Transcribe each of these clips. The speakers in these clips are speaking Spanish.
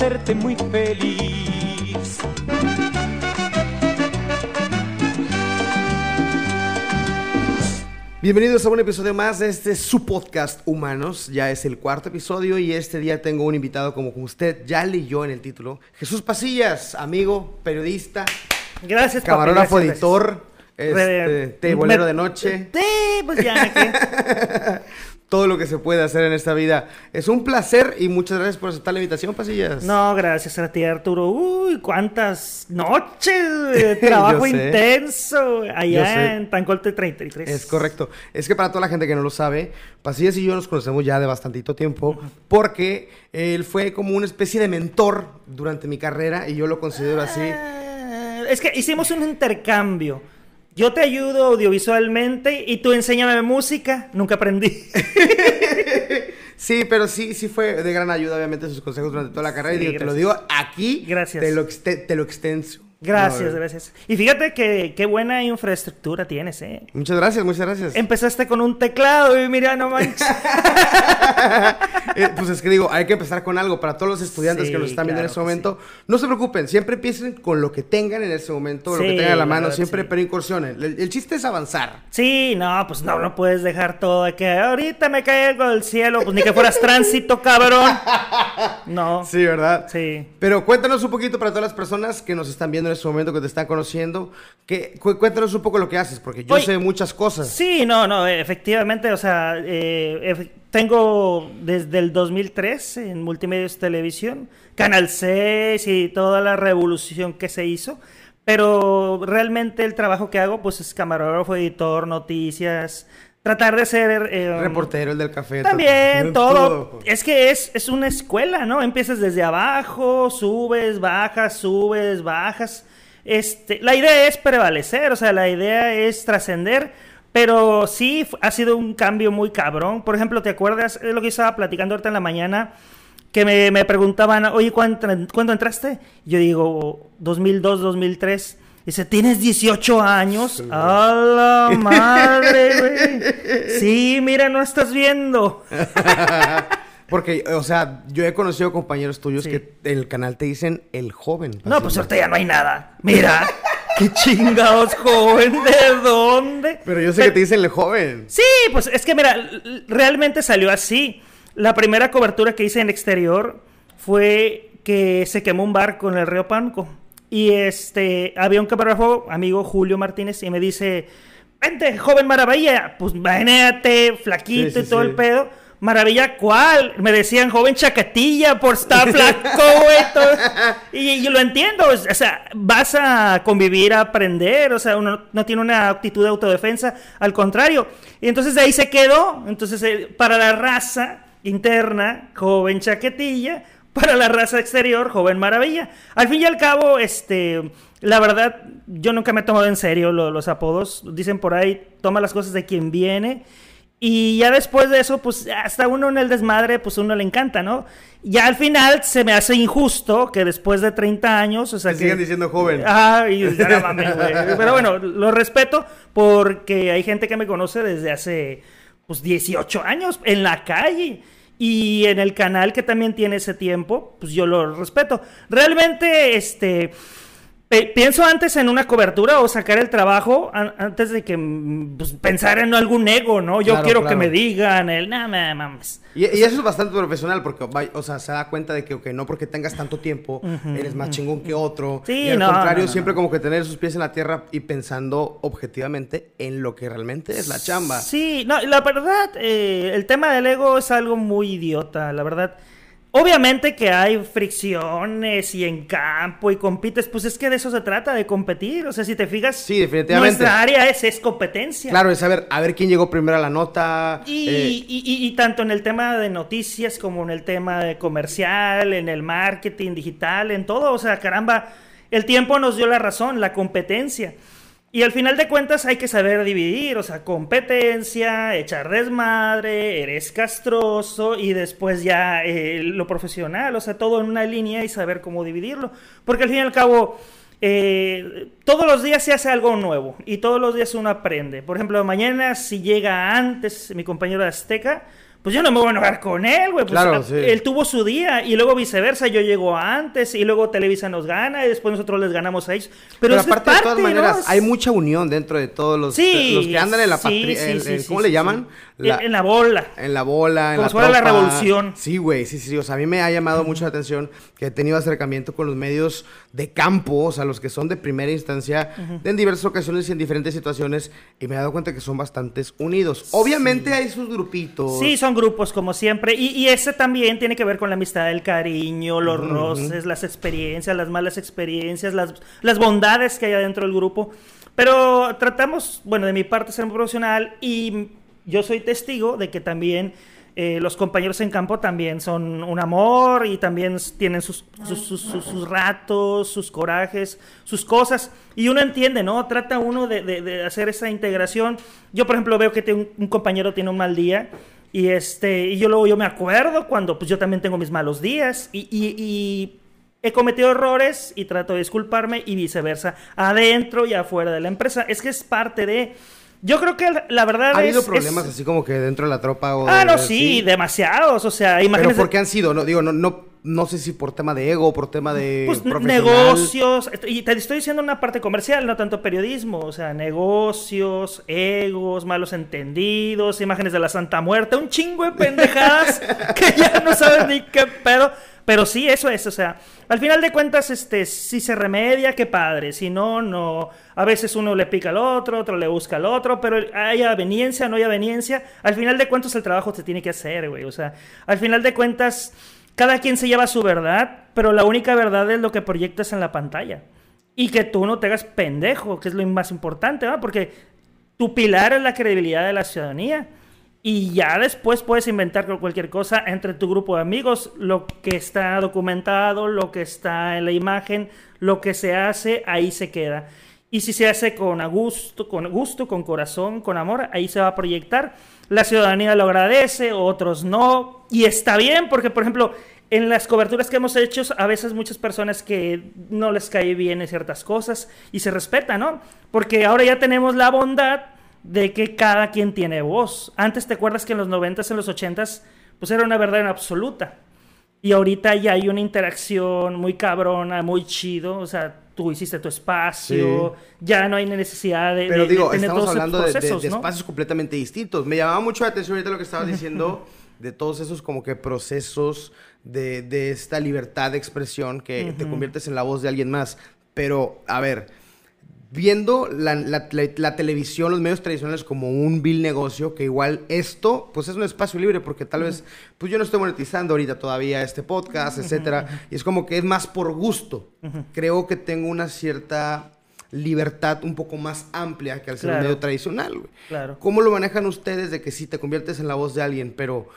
hacerte muy feliz. Bienvenidos a un episodio más de este su podcast Humanos. Ya es el cuarto episodio y este día tengo un invitado como usted ya leyó en el título. Jesús Pasillas, amigo, periodista, Gracias, camarógrafo, gracias, editor, este, Re- tebolero me- de noche. Sí, pues ya. ¿qué? Todo lo que se puede hacer en esta vida. Es un placer y muchas gracias por aceptar la invitación, Pasillas. No, gracias a ti, Arturo. Uy, cuántas noches de trabajo intenso allá en Tancolte 33. Es correcto. Es que para toda la gente que no lo sabe, Pasillas y yo nos conocemos ya de bastantito tiempo porque él fue como una especie de mentor durante mi carrera y yo lo considero así. Ah, Es que hicimos un intercambio. Yo te ayudo audiovisualmente y tú enséñame música. Nunca aprendí. Sí, pero sí, sí fue de gran ayuda, obviamente, sus consejos durante toda la carrera. Sí, y digo, te lo digo aquí, Gracias. te lo, exte- te lo extenso. Gracias, gracias. Y fíjate que qué buena infraestructura tienes, ¿eh? Muchas gracias, muchas gracias. Empezaste con un teclado y mira, no manches. Eh, pues es que digo, hay que empezar con algo. Para todos los estudiantes Sí, que nos están viendo en que momento, no se preocupen, siempre empiecen con lo que tengan en ese momento, lo que tengan a la mano, verdad, siempre, pero incursionen. El, el chiste es avanzar. Sí, no, pues no, no puedes dejar todo de que ahorita me cae algo del cielo, pues ni que fueras tránsito, cabrón. No. Sí, ¿verdad? Sí. Pero cuéntanos un poquito para todas las personas que nos están viendo en este momento, que te están conociendo, que, cu- cuéntanos un poco lo que haces, porque yo Oye, sé muchas cosas. Sí, no, no, efectivamente, o sea, eh, tengo desde el 2003 en Multimedios Televisión, Canal 6 y toda la revolución que se hizo, pero realmente el trabajo que hago pues es camarógrafo, editor, noticias, tratar de ser... eh, Reportero, el del café. También, todo. todo. Es que es, es una escuela, ¿no? Empiezas desde abajo, subes, bajas, subes, bajas. Este, la idea es prevalecer, o sea, la idea es trascender, pero sí ha sido un cambio muy cabrón. Por ejemplo, ¿te acuerdas? Es lo que estaba platicando ahorita en la mañana, que me, me preguntaban, oye, ¿cuándo, ¿cuándo entraste? Yo digo, 2002, 2003. Dice, ¿tienes 18 años? ¡A la madre, güey! Sí, mira, no estás viendo. Porque, o sea, yo he conocido compañeros tuyos Sí. que en el canal te dicen el joven. No, pues ahorita ya no hay nada. Mira, qué chingados, joven, ¿de dónde? Pero yo sé que te dicen el joven. Sí, pues es que mira, realmente salió así. La primera cobertura que hice en exterior fue que se quemó un barco en el río Panco. Y este, había un camarógrafo, amigo Julio Martínez, y me dice, vente, joven maravilla, pues bañate, flaquito Sí, sí, y todo sí. el pedo. Maravilla, ¿cuál? Me decían joven chacatilla por estar flaco, güey. Y yo lo entiendo, o sea, vas a convivir, a aprender, o sea, uno no tiene una actitud de autodefensa, al contrario. Y entonces de ahí se quedó, entonces eh, para la raza interna, joven chaquetilla, para la raza exterior, joven maravilla. Al fin y al cabo, este, la verdad, yo nunca me he tomado en serio lo- los apodos. Dicen por ahí, toma las cosas de quien viene. Y ya después de eso, pues hasta uno en el desmadre, pues uno le encanta, ¿no? Ya al final se me hace injusto que después de 30 años, o sea Te que... sigan diciendo joven. Ah, y ya no mames, güey. Pero bueno, lo respeto porque hay gente que me conoce desde hace, pues, 18 años en la calle. Y en el canal que también tiene ese tiempo, pues yo lo respeto. Realmente, este... Pienso antes en una cobertura o sacar el trabajo an- antes de que mm, pues, pensar en algún ego, ¿no? Yo Claro, quiero claro. que me digan el nada mames. Y, y eso es bastante profesional porque, o sea, se da cuenta de que, ok, no porque tengas tanto tiempo, eres más chingón que otro. Sí, y al no, contrario, no, no, siempre no. como que tener sus pies en la tierra y pensando objetivamente en lo que realmente es la chamba. Sí, no, la verdad, eh, el tema del ego es algo muy idiota, la verdad. Obviamente que hay fricciones y en campo y compites, pues es que de eso se trata, de competir. O sea, si te fijas, Sí, definitivamente. nuestra área es, es competencia. Claro, es saber a ver quién llegó primero a la nota. Y, eh, y- y- y tanto en el tema de noticias como en el tema de comercial, en el marketing digital, en todo, o sea, caramba, el tiempo nos dio la razón, la competencia. Y al final de cuentas hay que saber dividir, o sea, competencia, echar desmadre, eres castroso y después ya eh, lo profesional, o sea, todo en una línea y saber cómo dividirlo. Porque al fin y al cabo, eh, todos los días se hace algo nuevo y todos los días uno aprende. Por ejemplo, mañana si llega antes mi compañero de Azteca, pues yo no me voy a enojar con él, güey. Pues, Claro, sí. Él tuvo su día y luego viceversa, yo llego antes y luego Televisa nos gana y después nosotros les ganamos a ellos. Pero, Pero, es aparte, de todas maneras, hay mucha unión dentro de todos los, Sí, los que andan en la patria. ¿Cómo le llaman? En- en la bola. En la bola, en Como la fuera la tropa. revolución. Sí, güey, sí, sí. O sea, a mí me ha llamado mucho la atención que he tenido acercamiento con los medios de campo, o sea, los que son de primera instancia, en diversas ocasiones y en diferentes situaciones, y me he dado cuenta que son bastantes unidos. Obviamente hay sus grupitos. Sí, son grupos como siempre. Y, y ese también tiene que ver con la amistad, el cariño, los roces, las experiencias, las malas experiencias, las, las bondades que hay adentro del grupo. Pero tratamos, bueno, de mi parte ser muy profesional y yo soy testigo de que también eh, los compañeros en campo también son un amor y también tienen sus, sus, sus- sus- sus ratos, sus corajes, sus cosas. Y uno entiende, ¿no? Trata uno de, de- de hacer esa integración. Yo, por ejemplo, veo que un, un compañero tiene un mal día y, este, y yo luego yo me acuerdo cuando pues, yo también tengo mis malos días y, y- y he cometido errores y trato de disculparme y viceversa, adentro y afuera de la empresa. Es que es parte de... Yo creo que la- verdad ¿Ha habido es- problemas es- así como que dentro de la tropa o Ah, de- no, sí, demasiados. O sea, Pero imagínate. ¿por qué han sido? No, digo, no, no, no sé si por tema de ego, por tema de Pues negocios, y te estoy diciendo una parte comercial, no tanto periodismo, o sea, negocios, egos, malos entendidos, imágenes de la Santa Muerte, un chingo de pendejadas que ya no sabes ni qué pedo, pero sí, eso es, o sea, al final de cuentas, este, si se remedia, qué padre, si no, no, a veces uno le pica al otro, otro le busca al otro, pero hay aveniencia, no hay aveniencia, al final de cuentas el trabajo se tiene que hacer, güey, o sea, al final de cuentas cada quien se lleva su verdad, pero la única verdad es lo que proyectas en la pantalla. Y que tú no te hagas pendejo, que es lo más importante, ¿va? Porque tu pilar es la credibilidad de la ciudadanía. Y ya después puedes inventar cualquier cosa entre tu grupo de amigos, lo que está documentado, lo que está en la imagen, lo que se hace, ahí se queda. Y si se hace con gusto, con gusto, con corazón, con amor, ahí se va a proyectar. La ciudadanía lo agradece, otros no. Y está bien, porque por ejemplo, en las coberturas que hemos hecho, a veces muchas personas que no les cae bien en ciertas cosas y se respeta, ¿no? Porque ahora ya tenemos la bondad de que cada quien tiene voz. Antes te acuerdas que en los 90s, en los 80s, pues era una verdad en absoluta. Y ahorita ya hay una interacción muy cabrona, muy chido. O sea, tú hiciste tu espacio, ya no hay necesidad de, Pero de- de digo, tener estamos todos hablando de, de- procesos, de ¿no? espacios completamente distintos. Me llamaba mucho la atención ahorita lo que estabas diciendo de todos esos como que procesos de, de esta libertad de expresión que te conviertes en la voz de alguien más. Pero, a ver, viendo la, la- la- la televisión, los medios tradicionales como un vil negocio, que igual esto, pues es un espacio libre, porque tal vez, pues yo no estoy monetizando ahorita todavía este podcast, etcétera, y es como que es más por gusto. Creo que tengo una cierta libertad un poco más amplia que al ser un medio tradicional, güey. Claro. ¿Cómo lo manejan ustedes de que sí te conviertes en la voz de alguien, pero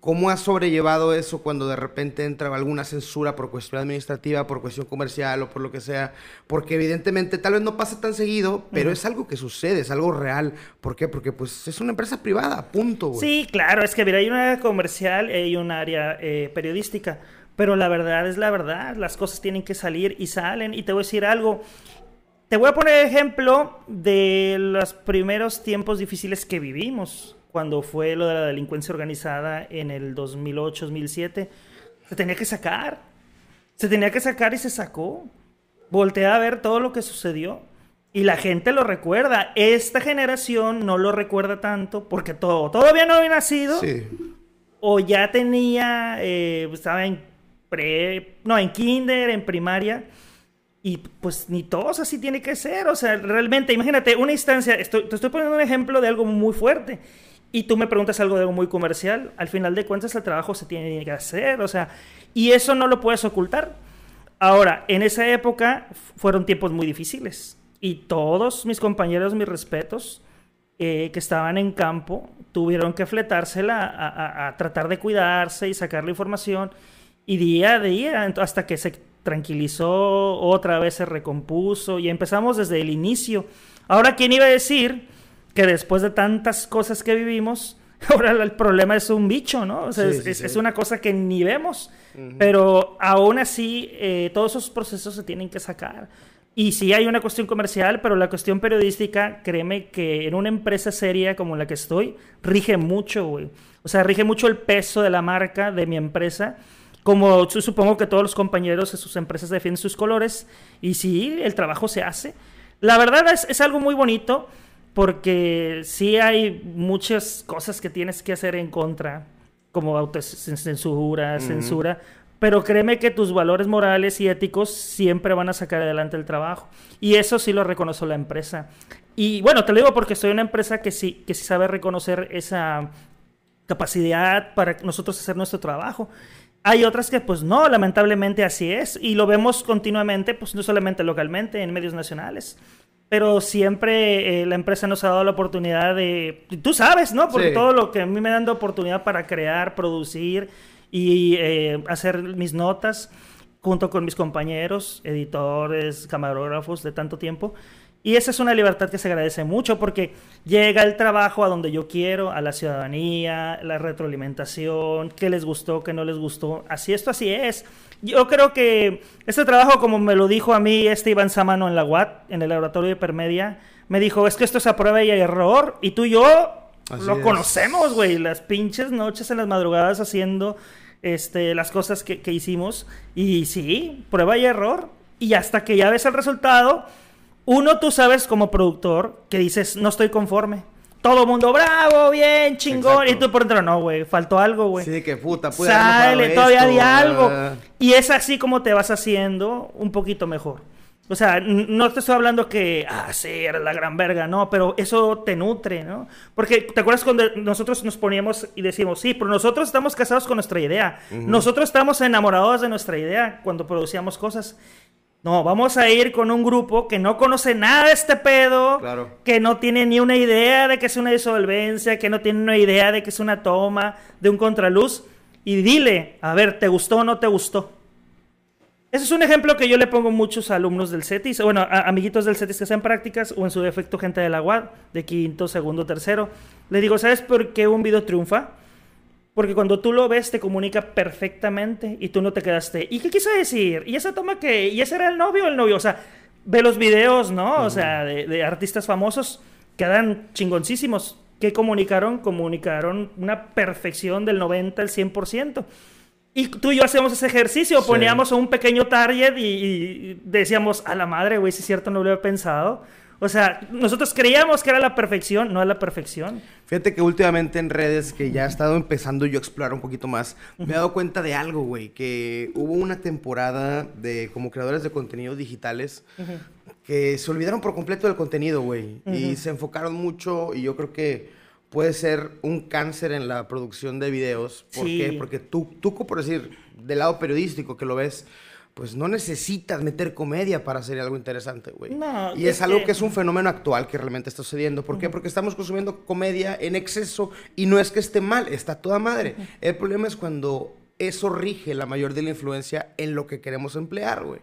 cómo has sobrellevado eso cuando de repente entra alguna censura por cuestión administrativa, por cuestión comercial o por lo que sea? Porque evidentemente tal vez no pasa tan seguido, pero es algo que sucede, es algo real. ¿Por qué? Porque pues es una empresa privada, punto. Sí, claro, es que mira, hay un área comercial y hay un área eh, periodística, pero la verdad es la verdad, las cosas tienen que salir y salen. Y te voy a decir algo, te voy a poner ejemplo de los primeros tiempos difíciles que vivimos, cuando fue lo de la delincuencia organizada en el 2008-2007. Se tenía que sacar, se tenía que sacar y se sacó. Voltea a ver todo lo que sucedió. Y la gente lo recuerda. Esta generación no lo recuerda tanto porque todo, todavía no había nacido Sí. o ya tenía, eh, estaba en pre, no, en kinder, en primaria. Y pues ni todos así tiene que ser. O sea, realmente, imagínate, una instancia, estoy, te estoy poniendo un ejemplo de algo muy fuerte. Y tú me preguntas algo de algo muy comercial. Al final de cuentas, el trabajo se tiene que hacer. O sea, y eso no lo puedes ocultar. Ahora, en esa época fueron tiempos muy difíciles. Y todos mis compañeros, mis respetos, eh, que estaban en campo, tuvieron que fletársela a, a- tratar de cuidarse y sacar la información. Y día a día, hasta que se tranquilizó, otra vez se recompuso y empezamos desde el inicio. Ahora, ¿quién iba a decir que después de tantas cosas que vivimos, ahora el problema es un bicho, ¿no? O sea, Sí, es, sí, es- sí. es una cosa que ni vemos. Pero aún así, eh, todos esos procesos se tienen que sacar. Y sí hay una cuestión comercial, pero la cuestión periodística, créeme que en una empresa seria como la que estoy, rige mucho, güey. O sea, rige mucho el peso de la marca, de mi empresa. Como yo supongo que todos los compañeros de sus empresas defienden sus colores. Y sí, el trabajo se hace. La verdad es, es algo muy bonito porque sí hay muchas cosas que tienes que hacer en contra, como autocensura, censura, pero créeme que tus valores morales y éticos siempre van a sacar adelante el trabajo. Y eso sí lo reconoce la empresa. Y bueno, te lo digo porque soy una empresa que sí, que sí sabe reconocer esa capacidad para nosotros hacer nuestro trabajo. Hay otras que pues no, lamentablemente así es. Y lo vemos continuamente, pues no solamente localmente, en medios nacionales pero siempre eh, la empresa nos ha dado la oportunidad de, tú sabes, ¿no? Porque todo lo que a mí me dan de oportunidad para crear, producir y eh, hacer mis notas junto con mis compañeros, editores, camarógrafos de tanto tiempo. Y esa es una libertad que se agradece mucho porque llega el trabajo a donde yo quiero, a la ciudadanía, la retroalimentación, qué les gustó, qué no les gustó. Así esto así es. Yo creo que este trabajo, como me lo dijo a mí este Iván Samano en la UAT, en el laboratorio de hipermedia, me dijo, es que esto es a prueba y error. Y tú y yo lo conocemos, güey. Las pinches noches en las madrugadas haciendo este, las cosas que, que hicimos. Y sí, prueba y error. Y hasta que ya ves el resultado uno, tú sabes como productor que dices, no estoy conforme. Todo mundo, bravo, bien, chingón. Y tú por dentro, no, güey, faltó algo, güey. Sí, que puta, pude Sale, todavía hay algo. Y es así como te vas haciendo un poquito mejor. O sea, no te estoy hablando que, ah, sí, eres la gran verga, no, pero eso te nutre, ¿no? Porque, ¿te acuerdas cuando nosotros nos poníamos y decíamos, sí, pero nosotros estamos casados con nuestra idea, nosotros estamos enamorados de nuestra idea cuando producíamos cosas. No, vamos a ir con un grupo que no conoce nada de este pedo, que no tiene ni una idea de que es una disolvencia, que no tiene una idea de que es una toma, de un contraluz, y dile, a ver, ¿te gustó o no te gustó? Ese es un ejemplo que yo le pongo a muchos alumnos del CETIS, bueno, a amiguitos del CETIS que hacen prácticas, o en su defecto gente de la UAD, de quinto, segundo, tercero. Le digo, ¿sabes por qué un video triunfa? Porque cuando tú lo ves, te comunica perfectamente y tú no te quedaste. ¿Y qué quiso decir? ¿Y esa toma qué? ¿Y ese era el novio o el novio? O sea, ve los videos, ¿no? O sea, de, artistas famosos, quedan chingoncísimos. ¿Qué comunicaron? Comunicaron una perfección del 90 al 100%. Y tú y yo hacemos ese ejercicio, poníamos un pequeño target y, y decíamos, a la madre, güey, si es cierto, no lo había pensado. O sea, nosotros creíamos que era la perfección, no es la perfección. Fíjate que últimamente en redes, que ya he estado empezando yo a explorar un poquito más, me he dado cuenta de algo, güey, que hubo una temporada de como creadores de contenidos digitales que se olvidaron por completo del contenido, güey, y se enfocaron mucho y yo creo que puede ser un cáncer en la producción de videos. ¿Por qué? Porque tú, tú, por decir, del lado periodístico que lo ves, pues no necesitas meter comedia para hacer algo interesante, güey. No, y es, algo que... es un fenómeno actual que realmente está sucediendo. ¿Por qué? Porque estamos consumiendo comedia en exceso y no es que esté mal, está toda madre. El problema es cuando eso rige la mayor de la influencia en lo que queremos emplear, güey.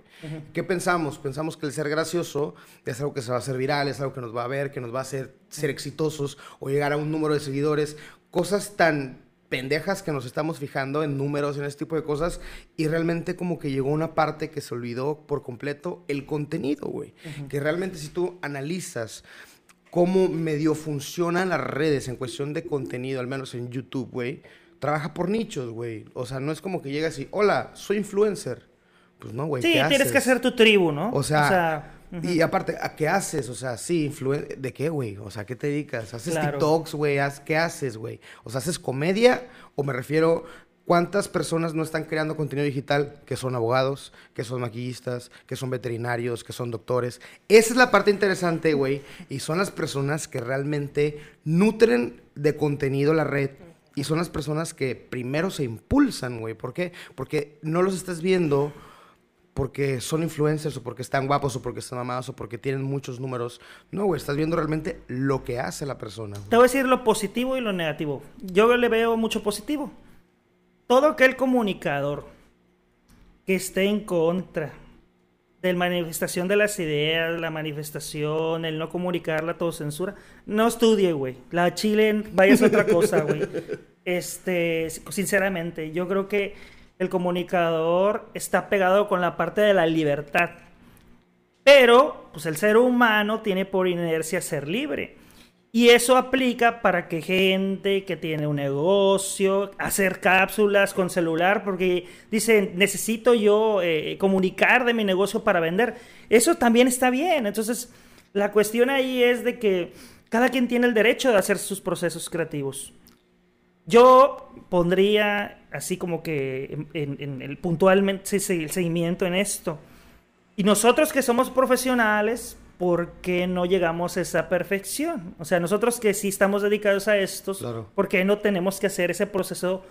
¿Qué pensamos? Pensamos que el ser gracioso es algo que se va a hacer viral, es algo que nos va a ver, que nos va a hacer ser exitosos o llegar a un número de seguidores. Cosas tan pendejas que nos estamos fijando en números, en este tipo de cosas, y realmente como que llegó una parte que se olvidó por completo el contenido, güey. Que realmente si tú analizas cómo medio funcionan las redes en cuestión de contenido, al menos en YouTube, güey, trabaja por nichos, güey. O sea, no es como que llegas y, hola, soy influencer. Pues no, güey. Sí, tienes que hacer tu tribu, ¿no? O sea y aparte, ¿a qué haces? O sea, sí, ¿de qué, güey? O sea, ¿qué te dedicas? ¿Haces TikToks, güey? ¿Qué haces, güey? O sea, ¿haces comedia? O me refiero, ¿cuántas personas no están creando contenido digital que son abogados, que son maquillistas, que son veterinarios, que son doctores? Esa es la parte interesante, güey. Y son las personas que realmente nutren de contenido la red. Y son las personas que primero se impulsan, güey. ¿Por qué? Porque no los estás viendo porque son influencers o porque están guapos o porque están amados o porque tienen muchos números. No, güey, estás viendo realmente lo que hace la persona. Te voy a decir lo positivo y lo negativo. Yo le veo mucho positivo. Todo aquel comunicador que esté en contra de la manifestación de las ideas, la manifestación, el no comunicar, la censura, no estudie, güey. La Chile vaya a otra cosa, güey. Este, sinceramente, yo creo que el comunicador está pegado con la parte de la libertad. Pero, pues el ser humano tiene por inercia ser libre. Y eso aplica para que gente que tiene un negocio, hacer cápsulas con celular, porque dicen, necesito yo eh, comunicar de mi negocio para vender. Eso también está bien. Entonces, la cuestión ahí es de que cada quien tiene el derecho de hacer sus procesos creativos. Yo pondría así como que en, el puntualmente el seguimiento en esto. Y nosotros que somos profesionales, ¿por qué no llegamos a esa perfección? O sea, nosotros que sí estamos dedicados a estos, ¿por qué no tenemos que hacer ese proceso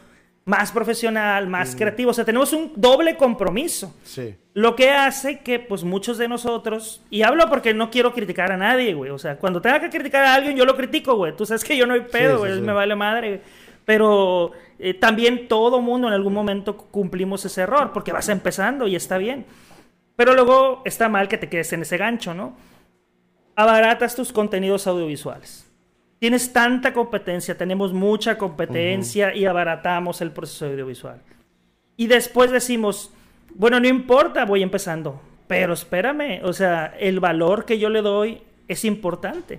más profesional, más mm. creativo? O sea, tenemos un doble compromiso. Sí. Lo que hace que, pues, muchos de nosotros, y hablo porque no quiero criticar a nadie, güey. O sea, cuando tenga que criticar a alguien, yo lo critico, güey. Tú sabes que yo no hay pedo, güey. me vale madre. Pero eh, también todo mundo en algún momento cumplimos ese error, porque vas empezando y está bien. Pero luego está mal que te quedes en ese gancho, ¿no? abaratas tus contenidos audiovisuales. Tienes tanta competencia, tenemos mucha competencia y abaratamos el proceso audiovisual. Y después decimos, bueno, no importa, voy empezando, pero espérame, o sea, el valor que yo le doy es importante.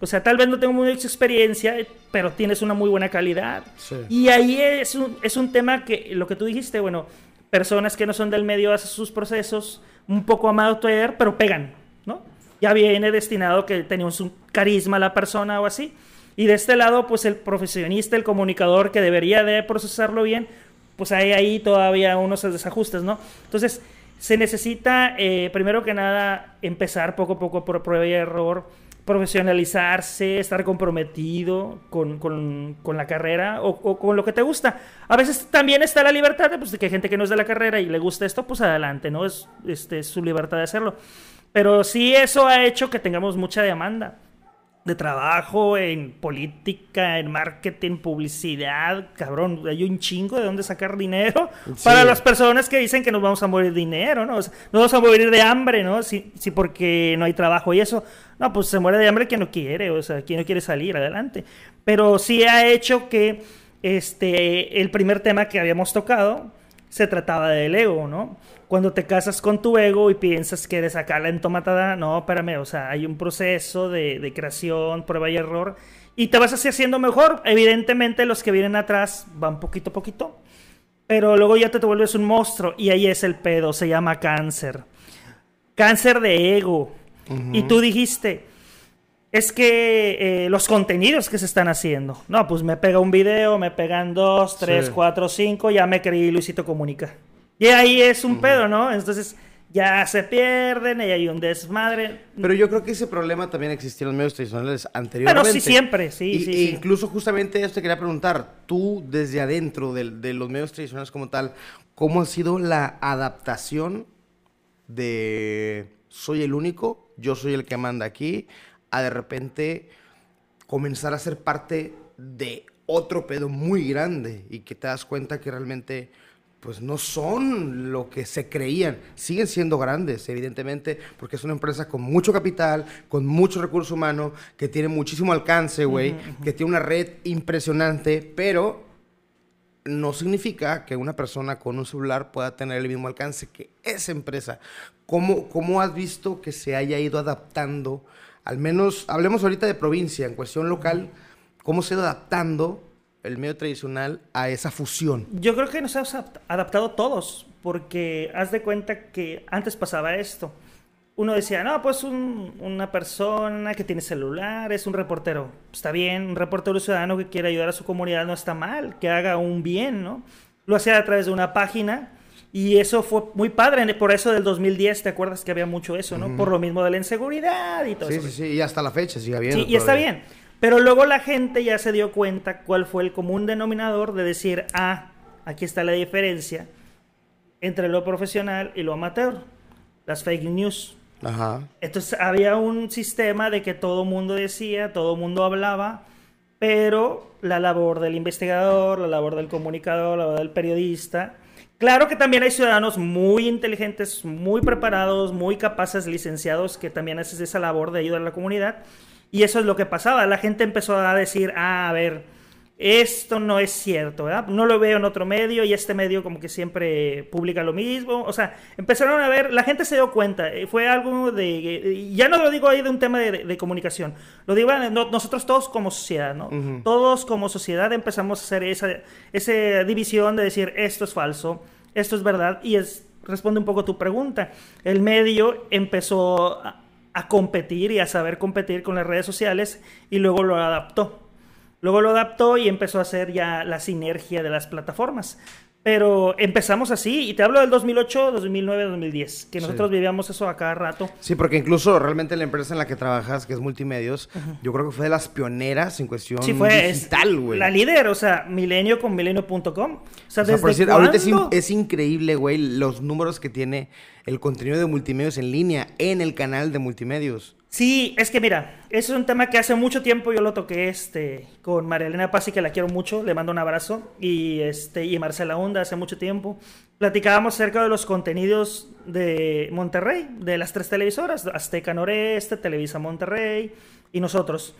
O sea, tal vez no tengo mucha experiencia, pero tienes una muy buena calidad. Y ahí es un, es un tema que, lo que tú dijiste, bueno, personas que no son del medio hacen sus procesos un poco amateur, pero pegan, ¿no? ya viene destinado que tenemos un carisma la persona o así. Y de este lado, pues el profesionista, el comunicador que debería de procesarlo bien, pues hay ahí todavía unos desajustes, ¿no? Entonces, se necesita, eh, primero que nada, empezar poco a poco por prueba y error, profesionalizarse, estar comprometido con, con, con la carrera o, o, con lo que te gusta. A veces también está la libertad de, pues, de que hay gente que no es de la carrera y le gusta esto, pues adelante, ¿no? Es este, su libertad de hacerlo. Pero sí eso ha hecho que tengamos mucha demanda de trabajo en política, en marketing, publicidad, cabrón, hay un chingo de dónde sacar dinero para las personas que dicen que nos vamos a morir de dinero, ¿no? nos vamos a morir de hambre, ¿no? Si, si porque no hay trabajo y eso, no, pues se muere de hambre quien no quiere, o sea, quien no quiere salir adelante. Pero sí ha hecho que este, el primer tema que habíamos tocado se trataba del ego, ¿no? cuando te casas con tu ego y piensas que eres acá la entomatada, no, espérame, o sea, hay un proceso de, creación, prueba y error, y te vas así haciendo mejor. Evidentemente los que vienen atrás van poquito a poquito, pero luego ya te, te vuelves un monstruo y ahí es el pedo, se llama cáncer. Cáncer de ego. Y tú dijiste, es que eh, los contenidos que se están haciendo. No, pues me pega un video, me pegan dos, tres, cuatro, cinco, ya me creí Luisito Comunica. Y ahí es un pedo, ¿no? Entonces ya se pierden y hay un desmadre. Pero yo creo que ese problema también existía en los medios tradicionales anteriormente. Pero sí, siempre, sí, sí, e Incluso justamente esto te quería preguntar, tú desde adentro de, de, los medios tradicionales como tal, ¿cómo ha sido la adaptación de soy el único, yo soy el que manda aquí, a de repente comenzar a ser parte de otro pedo muy grande y que te das cuenta que realmente pues no son lo que se creían. Siguen siendo grandes, evidentemente, porque es una empresa con mucho capital, con mucho recurso humano, que tiene muchísimo alcance, güey, que tiene una red impresionante, pero no significa que una persona con un celular pueda tener el mismo alcance que esa empresa. ¿Cómo, cómo has visto que se haya ido adaptando? Al menos, hablemos ahorita de provincia, en cuestión local, ¿cómo se ha ido adaptando el medio tradicional a esa fusión? Yo creo que nos hemos adaptado todos, porque haz de cuenta que antes pasaba esto. Uno decía, no, pues una persona que tiene celular, es un reportero. Está bien, un reportero ciudadano que quiere ayudar a su comunidad no está mal, que haga un bien, ¿no? Lo hacía a través de una página y eso fue muy padre, por eso del 2010, ¿te acuerdas que había mucho eso, no? Por lo mismo de la inseguridad y todo sí, eso. Sí, sí, y hasta la fecha sigue habiendo. Sí, y está bien. Pero luego la gente ya se dio cuenta cuál fue el común denominador de decir, ah, aquí está la diferencia entre lo profesional y lo amateur, las fake news. Entonces había un sistema de que todo mundo decía, todo mundo hablaba, pero la labor del investigador, la labor del comunicador, la labor del periodista. Claro que también hay ciudadanos muy inteligentes, muy preparados, muy capaces, licenciados, que también hacen esa labor de ayudar a la comunidad y eso es lo que pasaba. La gente empezó a decir, ah, a ver, esto no es cierto, ¿verdad? No lo veo en otro medio y este medio como que siempre publica lo mismo. O sea, empezaron a ver, la gente se dio cuenta, eh, fue algo de, ya no lo digo ahí de un tema de, comunicación, lo digo nosotros todos como sociedad, ¿no? Todos como sociedad empezamos a hacer esa, esa división de decir esto es falso, esto es verdad y es, responde un poco a tu pregunta. El medio empezó a, a competir y a saber competir con las redes sociales y luego lo adaptó. Luego lo adaptó y empezó a hacer ya la sinergia de las plataformas. Pero empezamos así, y te hablo del 2008, 2009, 2010, que nosotros vivíamos eso a cada rato. Sí, porque incluso realmente la empresa en la que trabajas, que es Multimedios, yo creo que fue de las pioneras en cuestión sí, fue, digital, güey. La líder, o sea, milenio con milenio.com. O sea, o por decir, ahorita es, es increíble, güey, los números que tiene el contenido de Multimedios en línea en el canal de Multimedios. Sí, es que mira, eso es un tema que hace mucho tiempo yo lo toqué este, con María Elena Pasi, que la quiero mucho, le mando un abrazo, y, este, y Marcela Honda hace mucho tiempo. Platicábamos acerca de los contenidos de Monterrey, de las tres televisoras, Azteca Noreste, Televisa Monterrey y nosotros.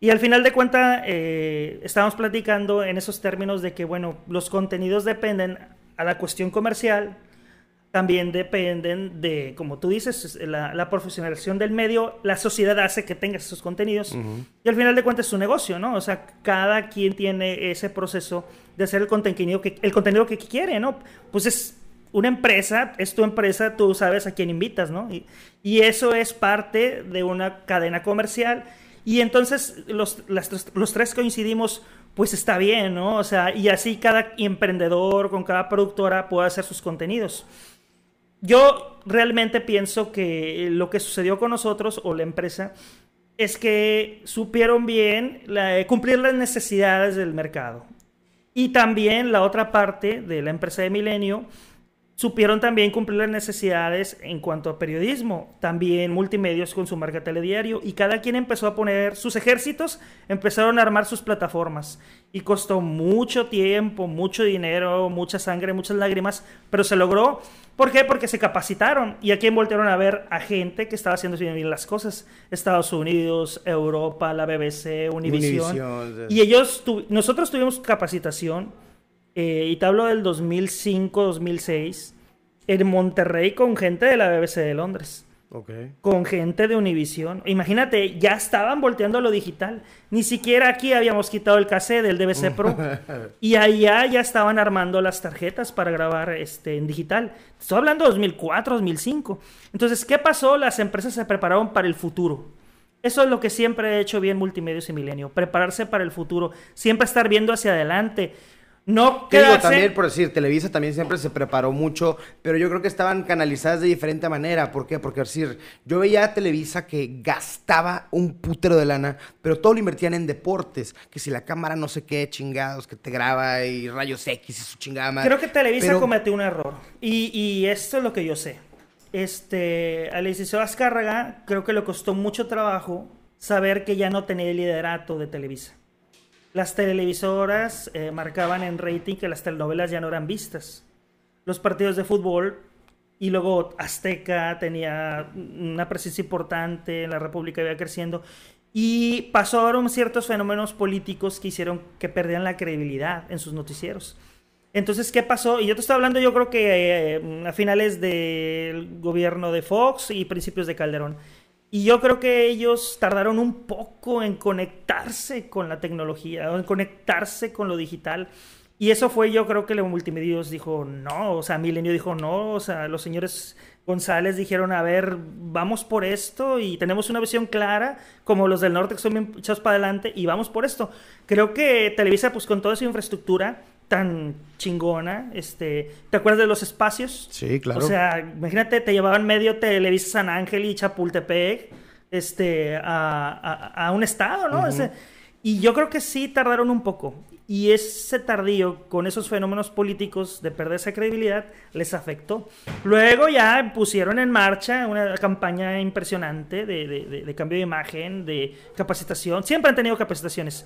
Y al final de cuentas, eh, estábamos platicando en esos términos de que, bueno, los contenidos dependen a la cuestión comercial, también dependen de, como tú dices, la, profesionalización del medio, la sociedad hace que tengas esos contenidos y al final de cuentas es su negocio, ¿no? O sea, cada quien tiene ese proceso de hacer el contenido que, el contenido que quiere, ¿no? Pues es una empresa, es tu empresa, tú sabes a quién invitas, ¿no? Y, y eso es parte de una cadena comercial y entonces los, los tres coincidimos, pues está bien, ¿no? O sea, y así cada emprendedor con cada productora puede hacer sus contenidos. Yo realmente pienso que lo que sucedió con nosotros o la empresa es que supieron bien cumplir las necesidades del mercado. Y también la otra parte de la empresa de Milenio supieron también cumplir las necesidades en cuanto a periodismo, también multimedios con su marca telediario y cada quien empezó a poner sus ejércitos, empezaron a armar sus plataformas y costó mucho tiempo, mucho dinero, mucha sangre, muchas lágrimas, pero se logró ¿Por qué? Porque se capacitaron y aquí voltearon a ver a gente que estaba haciendo bien las cosas. Estados Unidos, Europa, la BBC, Univision. y ellos, nosotros tuvimos capacitación, eh, y te hablo del 2005, 2006, en Monterrey con gente de la BBC de Londres. Con gente de Univision. Imagínate, ya estaban volteando a lo digital. Ni siquiera aquí habíamos quitado el cassette del DVC Pro. y allá ya estaban armando las tarjetas para grabar este, en digital. Estoy hablando de 2004, 2005. Entonces, ¿qué pasó? Las empresas se prepararon para el futuro. Eso es lo que siempre he hecho bien Multimedios y Milenio. Prepararse para el futuro. Siempre estar viendo hacia adelante. No quedarse... Digo, también por decir, Televisa también siempre se preparó mucho, pero yo creo que estaban canalizadas de diferente manera. ¿Por qué? Porque decir, yo veía a Televisa que gastaba un putero de lana, pero todo lo invertían en deportes. Que si la cámara no sé qué, chingados, que te graba y rayos X y su chingada Creo que Televisa cometió un error. Y, y esto es lo que yo sé. Este, a licenciado Azcárraga creo que le costó mucho trabajo saber que ya no tenía el liderato de Televisa. Las televisoras eh, marcaban en rating que las telenovelas ya no eran vistas. Los partidos de fútbol y luego Azteca tenía una presencia importante en la República, iba creciendo. Y pasaron ciertos fenómenos políticos que hicieron que perdieran la credibilidad en sus noticieros. Entonces, ¿qué pasó? Y yo te estoy hablando, yo creo que eh, a finales del gobierno de Fox y principios de Calderón. Y yo creo que ellos tardaron un poco en conectarse con la tecnología, en conectarse con lo digital. Y eso fue, yo creo que los multimedios dijo no, o sea, Milenio dijo no, o sea, los señores González dijeron, a ver, vamos por esto y tenemos una visión clara, como los del norte que son bien echados para adelante, y vamos por esto. Creo que Televisa, pues con toda su infraestructura, tan chingona. Este, ¿Te acuerdas de los espacios? Sí, claro. O sea, imagínate, te llevaban medio Televisa San Ángel y Chapultepec este, a, a, un estado, ¿no? y yo creo que sí tardaron un poco. Y ese tardío con esos fenómenos políticos de perder esa credibilidad les afectó. Luego ya pusieron en marcha una campaña impresionante de, de, de cambio de imagen, de capacitación. Siempre han tenido capacitaciones.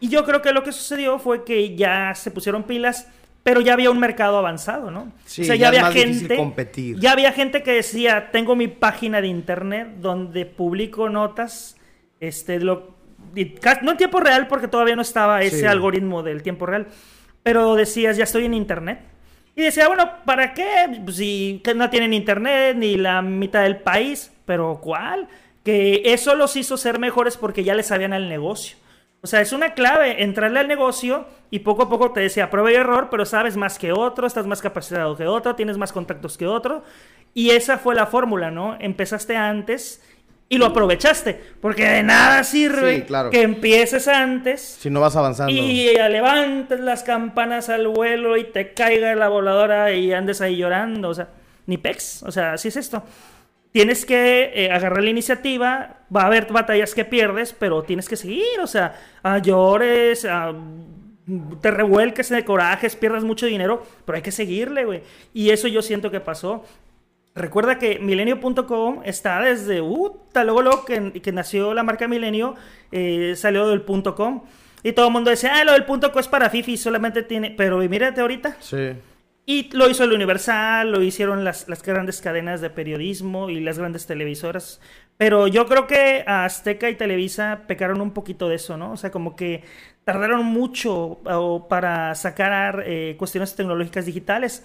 Y yo creo que lo que sucedió fue que ya se pusieron pilas, pero ya había un mercado avanzado, ¿no? Sí, o sea, ya, había gente, competir. ya había gente que decía, tengo mi página de internet donde publico notas, este, lo, no en tiempo real porque todavía no estaba ese Sí. algoritmo del tiempo real, pero decías, ya estoy en internet. Y decía, bueno, ¿para qué? Pues, si no tienen internet ni la mitad del país, pero ¿cuál? Que eso los hizo ser mejores porque ya le sabían al negocio. O sea, es una clave entrarle al negocio y poco a poco te decía prueba y error, pero sabes más que otro, estás más capacitado que otro, tienes más contactos que otro. Y esa fue la fórmula, ¿no? Empezaste antes y lo aprovechaste, porque de nada sirve Sí, claro. que empieces antes Si no vas avanzando. y levantes las campanas al vuelo y te caiga la voladora y andes ahí llorando. O sea, ni pex. O sea, así es esto. Tienes que eh, agarrar la iniciativa. Va a haber batallas que pierdes, pero tienes que seguir. O sea, ah, llores, ah, te revuelques de corajes, pierdas mucho dinero, pero hay que seguirle, güey. Y eso yo siento que pasó. Recuerda que milenio.com está desde, uh, luego, luego que, nació la marca Milenio, eh, salió del punto .com. Y todo el mundo decía, ah, lo del punto .com es para Fifi, solamente tiene... Pero mírate ahorita. Sí. Y lo hizo el Universal, lo hicieron las, las grandes cadenas de periodismo y las grandes televisoras. Pero yo creo que Azteca y Televisa pecaron un poquito de eso, ¿no? O sea, como que tardaron mucho o, para sacar eh, cuestiones tecnológicas digitales.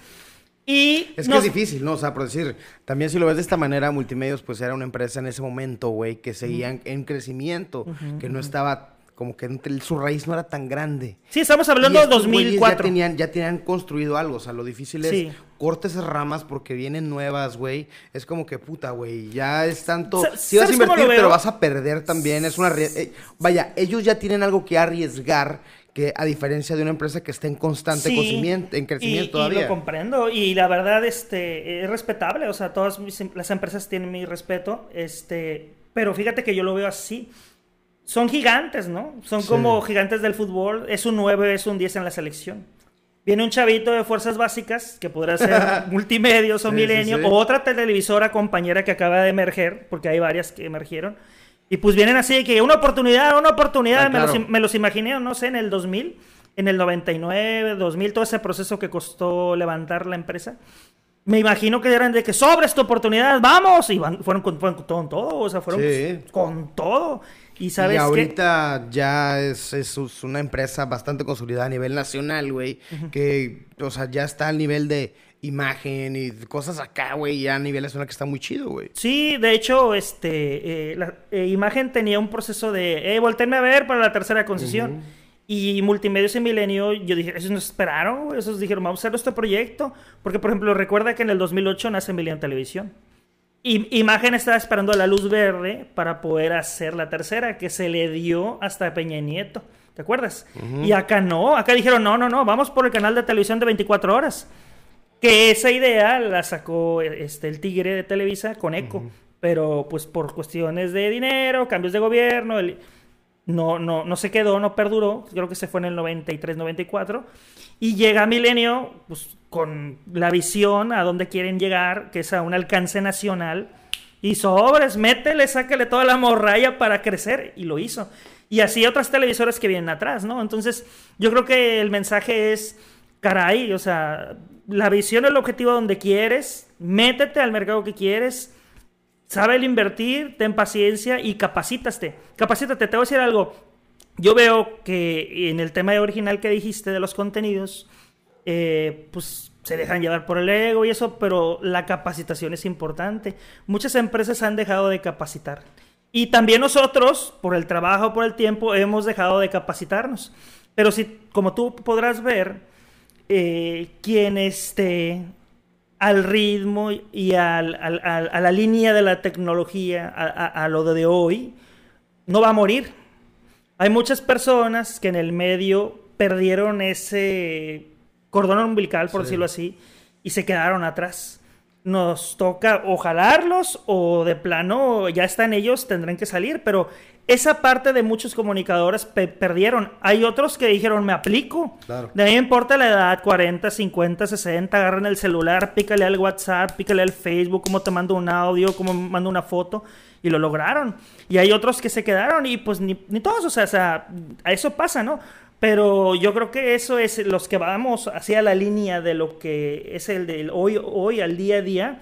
Y Es que nos- es difícil, ¿no? O sea, por decir, también si lo ves de esta manera, Multimedios pues era una empresa en ese momento, güey, que seguía en crecimiento, que no estaba, como que entre- su raíz no era tan grande. Sí, estamos hablando de estos güeyes 2004. Ya tenían, ya tenían construido algo, o sea, lo difícil es Sí. cortes esas ramas porque vienen nuevas, güey. Es como que puta, güey, ya es tanto. Si vas a ¿sabes cómo invertir, pero vas a perder también. Es una. eh, vaya, ellos ya tienen algo que arriesgar. Que a diferencia de una empresa que está en constante Sí, crecimiento, en crecimiento y, y todavía. lo comprendo y la verdad este es respetable, o sea, todas mis em- las empresas tienen mi respeto, este, pero fíjate que yo lo veo así. Son gigantes, ¿no? Son Sí. como gigantes del fútbol, es un 9, es un 10 en la selección. Viene un chavito de fuerzas básicas, que podrá ser multimedios o Sí, milenio, sí. o otra televisora compañera que acaba de emerger, porque hay varias que emergieron. Y pues vienen así de que una oportunidad, una oportunidad, Ah, me, los, me imaginé, no sé, en el 2000, en el 99, 2000, todo ese proceso que costó levantar la empresa. Me imagino que eran de que sobre esta oportunidad, vamos, y van- fueron, con, fueron con todo, o sea, fueron con todo. Y sabes y ahorita ya es, es una empresa bastante consolidada a nivel nacional, güey. Que, o sea, ya está al nivel de imagen y cosas acá, güey. Ya a nivel nacional que está muy chido, güey. Sí, de hecho, este, eh, la eh, imagen tenía un proceso de, eh, volteenme a ver para la tercera concesión. Y Multimedios y Milenio, yo dije, esos nos esperaron, güey, esos dijeron, vamos a hacer nuestro proyecto. Porque, por ejemplo, recuerda que en el 2008 nace Milenio Televisión. Y Imagen estaba esperando la luz verde para poder hacer la tercera, que se le dio hasta Peña Nieto. ¿Te acuerdas? Y acá no, acá dijeron, no, no, no, vamos por el canal de televisión de 24 horas. Que esa idea la sacó este, el Tigre de Televisa con Eco. Pero pues por cuestiones de dinero, cambios de gobierno, el- no, no, no se quedó, no perduró. Creo que se fue en el 93, 94. Y llega Milenio pues, con la visión a dónde quieren llegar, que es a un alcance nacional. Y sobres, métele, sácale toda la morralla para crecer. Y lo hizo. Y así otras televisoras que vienen atrás, ¿no? Entonces, yo creo que el mensaje es, caray, o sea, la visión, el objetivo donde quieres, métete al mercado que quieres, sabe el invertir, ten paciencia y capacítate. Capacítate, te voy a decir algo. Yo veo que en el tema original que dijiste de los contenidos, eh, pues se dejan llevar por el ego y eso, pero la capacitación es importante. Muchas empresas han dejado de capacitar. Y también nosotros, por el trabajo, por el tiempo, hemos dejado de capacitarnos. Pero si, como tú podrás ver, eh, quien esté al ritmo y al- al- al- a la línea de la tecnología, a, a- a lo de hoy, no va a morir. Hay muchas personas que en el medio perdieron ese cordón umbilical, por Sí. decirlo así, y se quedaron atrás. Nos toca o jalarlos o de plano ya están ellos, tendrán que salir, pero esa parte de muchos comunicadores pe- perdieron. Hay otros que dijeron, me aplico. Claro. De ahí me importa la edad, 40, 50, 60, agarran el celular, pícale al WhatsApp, pícale al Facebook, cómo te mando un audio, cómo mando una foto, y lo lograron. Y hay otros que se quedaron y pues ni, ni todos, o sea, o sea, a eso pasa, ¿no? Pero yo creo que eso es los que vamos hacia la línea de lo que es el del hoy, hoy al día a día,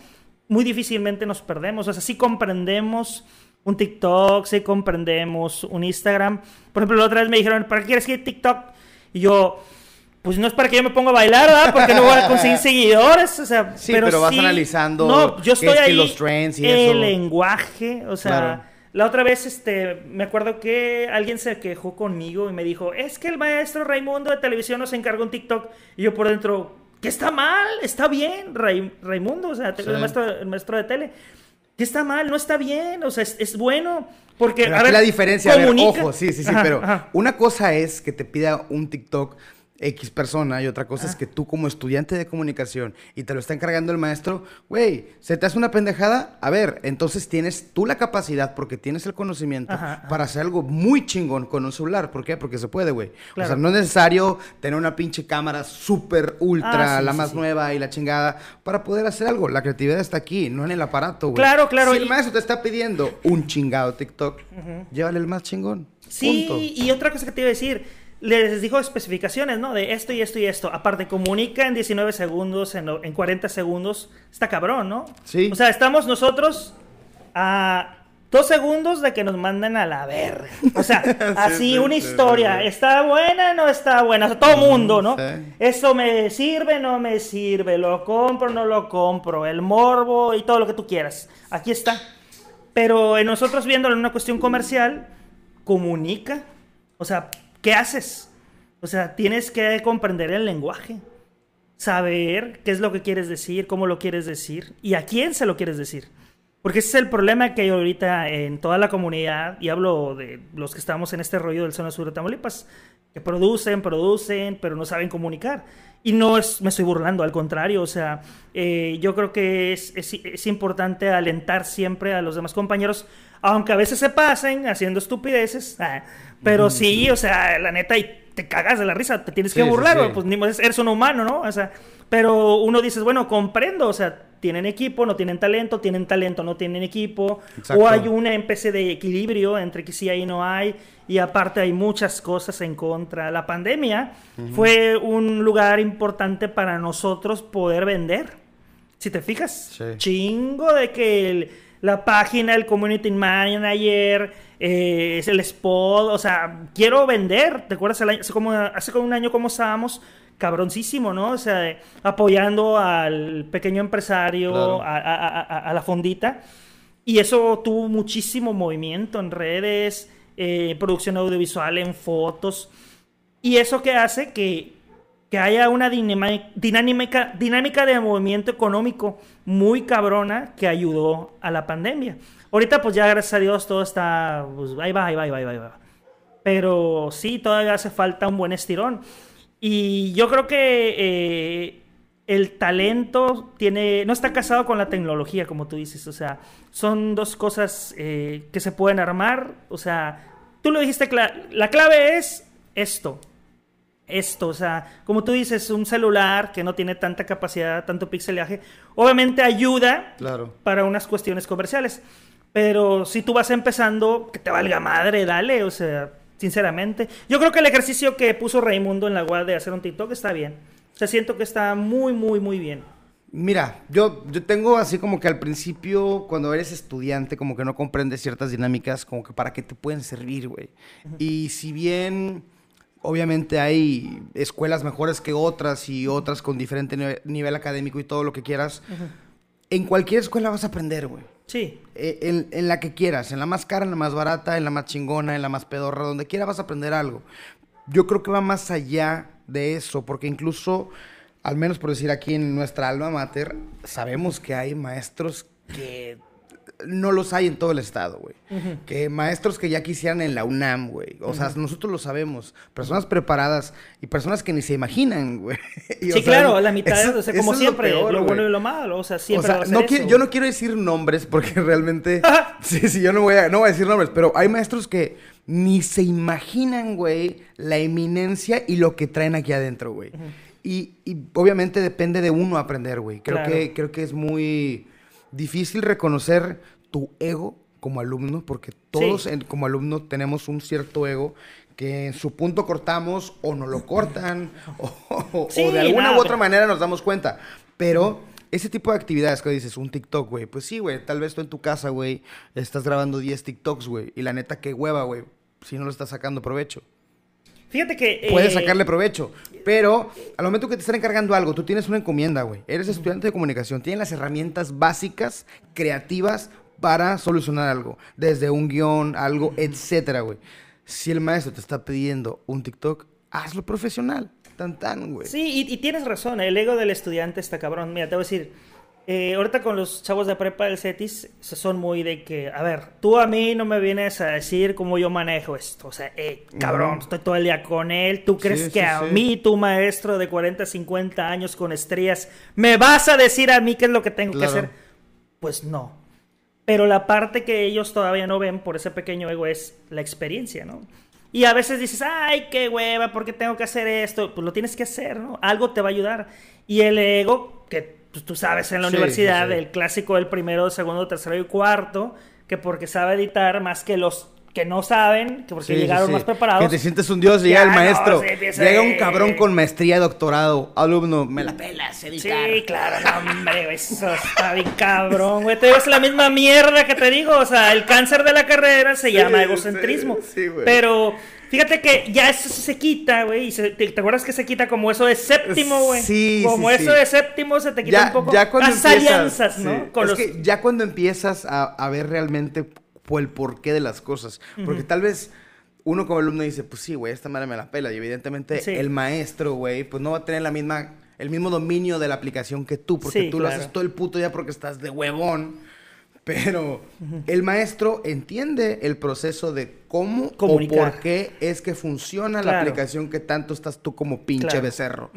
muy difícilmente nos perdemos. O sea, sí comprendemos un TikTok, sí comprendemos un Instagram. Por ejemplo, la otra vez me dijeron, ¿para qué quieres que TikTok? Y yo, pues no es para que yo me ponga a bailar, ¿verdad? Porque no voy a conseguir seguidores, o sea, Sí, pero, vas sí- analizando No, yo estoy ahí los trends y el eso. lenguaje, o sea, Claro. La otra vez este me acuerdo que alguien se quejó conmigo y me dijo, "Es que el maestro Raimundo de televisión nos encargó un TikTok." Y yo por dentro, "¿Qué está mal? Está bien, Ray- Raimundo, o sea, Sí. el maestro el maestro de tele." ¿Qué está mal? No está bien, o sea, es, es bueno porque Pero a ver, la diferencia, a ver, ojo, sí, sí, sí, Ajá, pero ajá. una cosa es que te pida un TikTok X persona y otra cosa es que tú como estudiante de comunicación y te lo está encargando el maestro, güey, ¿se te hace una pendejada? A ver, entonces tienes tú la capacidad porque tienes el conocimiento Ajá, ajá. para hacer algo muy chingón con un celular. ¿Por qué? Porque se puede, güey. O Claro. sea, no es necesario tener una pinche cámara súper ultra, Ah, sí, la sí, más sí. nueva y la chingada para poder hacer algo. La creatividad está aquí, no en el aparato, güey. Claro, claro, Si el y- maestro te está pidiendo un chingado TikTok, llévale el más chingón. Sí, Punto. y otra cosa que te iba a decir, les dijo especificaciones, ¿no? De esto y esto y esto. Aparte, comunica en 19 segundos, en, en 40 segundos. Está cabrón, ¿no? Sí. O sea, estamos nosotros a dos segundos de que nos manden a la verga. O sea, así sí, una sí, historia. ¿Está buena o no está buena? O sea, todo mundo, ¿no? sí. Esto me sirve, no me sirve. Lo compro, no lo compro. El morbo y todo lo que tú quieras. Aquí está. Pero en nosotros viéndolo en una cuestión comercial, comunica. O sea, ¿qué haces? O sea, tienes que comprender el lenguaje. Saber qué es lo que quieres decir, cómo lo quieres decir y a quién se lo quieres decir. Porque ese es el problema que hay ahorita en toda la comunidad, y hablo de los que estamos en este rollo del zona sur de Tamaulipas, que producen, producen, pero no saben comunicar. Y no es, me estoy burlando, al contrario, o sea, eh, yo creo que es, es, es importante alentar siempre a los demás compañeros, aunque a veces se pasen haciendo estupideces, ah, pero sí, o sea, la neta, y te cagas de la risa, te tienes Sí, que burlar, sí. pues ni modo, eres un humano, ¿no? O sea, pero uno dices, bueno, comprendo, o sea, tienen equipo, no tienen talento, tienen talento, no tienen equipo, Exacto. o hay una especie de equilibrio entre que sí hay y no hay, y aparte hay muchas cosas en contra. La pandemia fue un lugar importante para nosotros poder vender. Si te fijas, chingo de que el- la página, el community manager, eh, es el spot, o sea, quiero vender. ¿Te acuerdas el año- hace, como, hace como un año cómo estábamos? Cabroncísimo, ¿no? O sea, eh, apoyando al pequeño empresario, Claro. a, a- a- a- a la fondita. Y eso tuvo muchísimo movimiento en redes, eh, producción audiovisual, en fotos. Y eso que hace que, que haya una dinámica, dinámica de movimiento económico muy cabrona que ayudó a la pandemia. Ahorita pues ya gracias a Dios todo está, pues ahí va, ahí va, ahí va, ahí va. Pero sí, todavía hace falta un buen estirón. Y yo creo que eh, el talento tiene, no está casado con la tecnología, como tú dices. O sea, son dos cosas eh, que se pueden armar. O sea, tú lo dijiste, cla- la clave es esto. Esto, o sea, como tú dices, un celular que no tiene tanta capacidad, tanto pixelaje, obviamente ayuda Claro. para unas cuestiones comerciales. Pero si tú vas empezando, que te valga madre, dale, o sea, sinceramente. Yo creo que el ejercicio que puso Raimundo en la web de hacer un TikTok está bien. O sea, siento que está muy, muy, muy bien. Mira, yo, yo tengo así como que al principio, cuando eres estudiante, como que no comprendes ciertas dinámicas, como que para qué te pueden servir, güey. Y si bien, obviamente hay escuelas mejores que otras y otras con diferente nive- nivel académico y todo lo que quieras, en cualquier escuela vas a aprender, güey. Sí, Eh, En, en la que quieras, en la más cara, en la más barata, en la más chingona, en la más pedorra, donde quiera vas a aprender algo. Yo creo que va más allá de eso, porque incluso, al menos por decir aquí en nuestra alma mater, sabemos que hay maestros que no los hay en todo el estado, güey. Que maestros que ya quisieran en la UNAM, güey. O sea, nosotros lo sabemos. Personas preparadas y personas que ni se imaginan, güey. O sí, sea, claro, la mitad, eso- o sea, como siempre, lo, peor, bueno y lo malo, o sea, siempre o sea, va a ser no eso. quiero- yo no quiero decir nombres porque realmente. sí, sí, yo no voy, a, no voy a decir nombres, pero hay maestros que ni se imaginan, güey, la eminencia y lo que traen aquí adentro, güey. y, y obviamente depende de uno aprender, güey. Creo, Claro. que, creo que es muy difícil reconocer tu ego como alumno, porque todos Sí. en- como alumno tenemos un cierto ego que en su punto cortamos o no lo cortan o, o- o Sí, de alguna nada, u otra manera nos damos cuenta. Pero ese tipo de actividades que dices, un TikTok, güey, pues sí, güey, tal vez tú en tu casa, güey, estás grabando 10 TikToks, güey, y la neta, qué hueva, güey, si no lo estás sacando provecho. Fíjate que... Puedes eh, sacarle provecho, pero al momento que te están encargando algo, tú tienes una encomienda, güey, eres estudiante de comunicación, tienes las herramientas básicas, creativas, para solucionar algo, desde un guion, algo, etcétera, güey. Si el maestro te está pidiendo un TikTok, hazlo profesional. Tan tan, güey. Sí, y, y tienes razón, el ego del estudiante está cabrón. Mira, te voy a decir, eh, ahorita con los chavos de prepa del CETIS se son muy de que, a ver, tú a mí no me vienes a decir cómo yo manejo esto. O sea, eh, cabrón, Ujú. estoy todo el día con él. ¿Tú crees Sí, que sí, a sí. mí, tu maestro de 40, 50 años con estrías, me vas a decir a mí qué es lo que tengo Claro. que hacer? Pues no. Pero la parte que ellos todavía no ven por ese pequeño ego es la experiencia, ¿no? Y a veces dices, ay, qué hueva, ¿por qué tengo que hacer esto? Pues lo tienes que hacer, ¿no? Algo te va a ayudar. Y el ego, que pues, tú sabes en la Sí, universidad, sí, el clásico del primero, segundo, tercero y cuarto, que porque sabe editar más que los que no saben, que porque Sí, llegaron más preparados. Que te sientes un dios, llega el maestro. llega un cabrón con maestría, doctorado, alumno, me la pelas, editar. Sí, claro, no, hombre, eso está bien cabrón, güey. Te digo, es la misma mierda que te digo. O sea, el cáncer de la carrera se llama egocentrismo. sí, güey. pero fíjate que ya eso se quita, güey. ¿Te, te acuerdas que se quita como eso de séptimo, güey? Sí, Como sí, eso sí. de séptimo se te quita Ya, un poco. ya cuando Las empiezas, alianzas, ¿no? sí. Con es los... que ya cuando empiezas a, a ver realmente por el porqué de las cosas. Porque tal vez uno como alumno dice, pues sí, güey, esta madre me la pela. Y evidentemente Sí. el maestro, güey, pues no va a tener la misma, el mismo dominio de la aplicación que tú. Porque Sí, tú lo haces todo el puto día porque estás de huevón. Pero el maestro entiende el proceso de cómo Comunicar. o por qué es que funciona la aplicación que tanto estás tú como pinche Claro. becerro.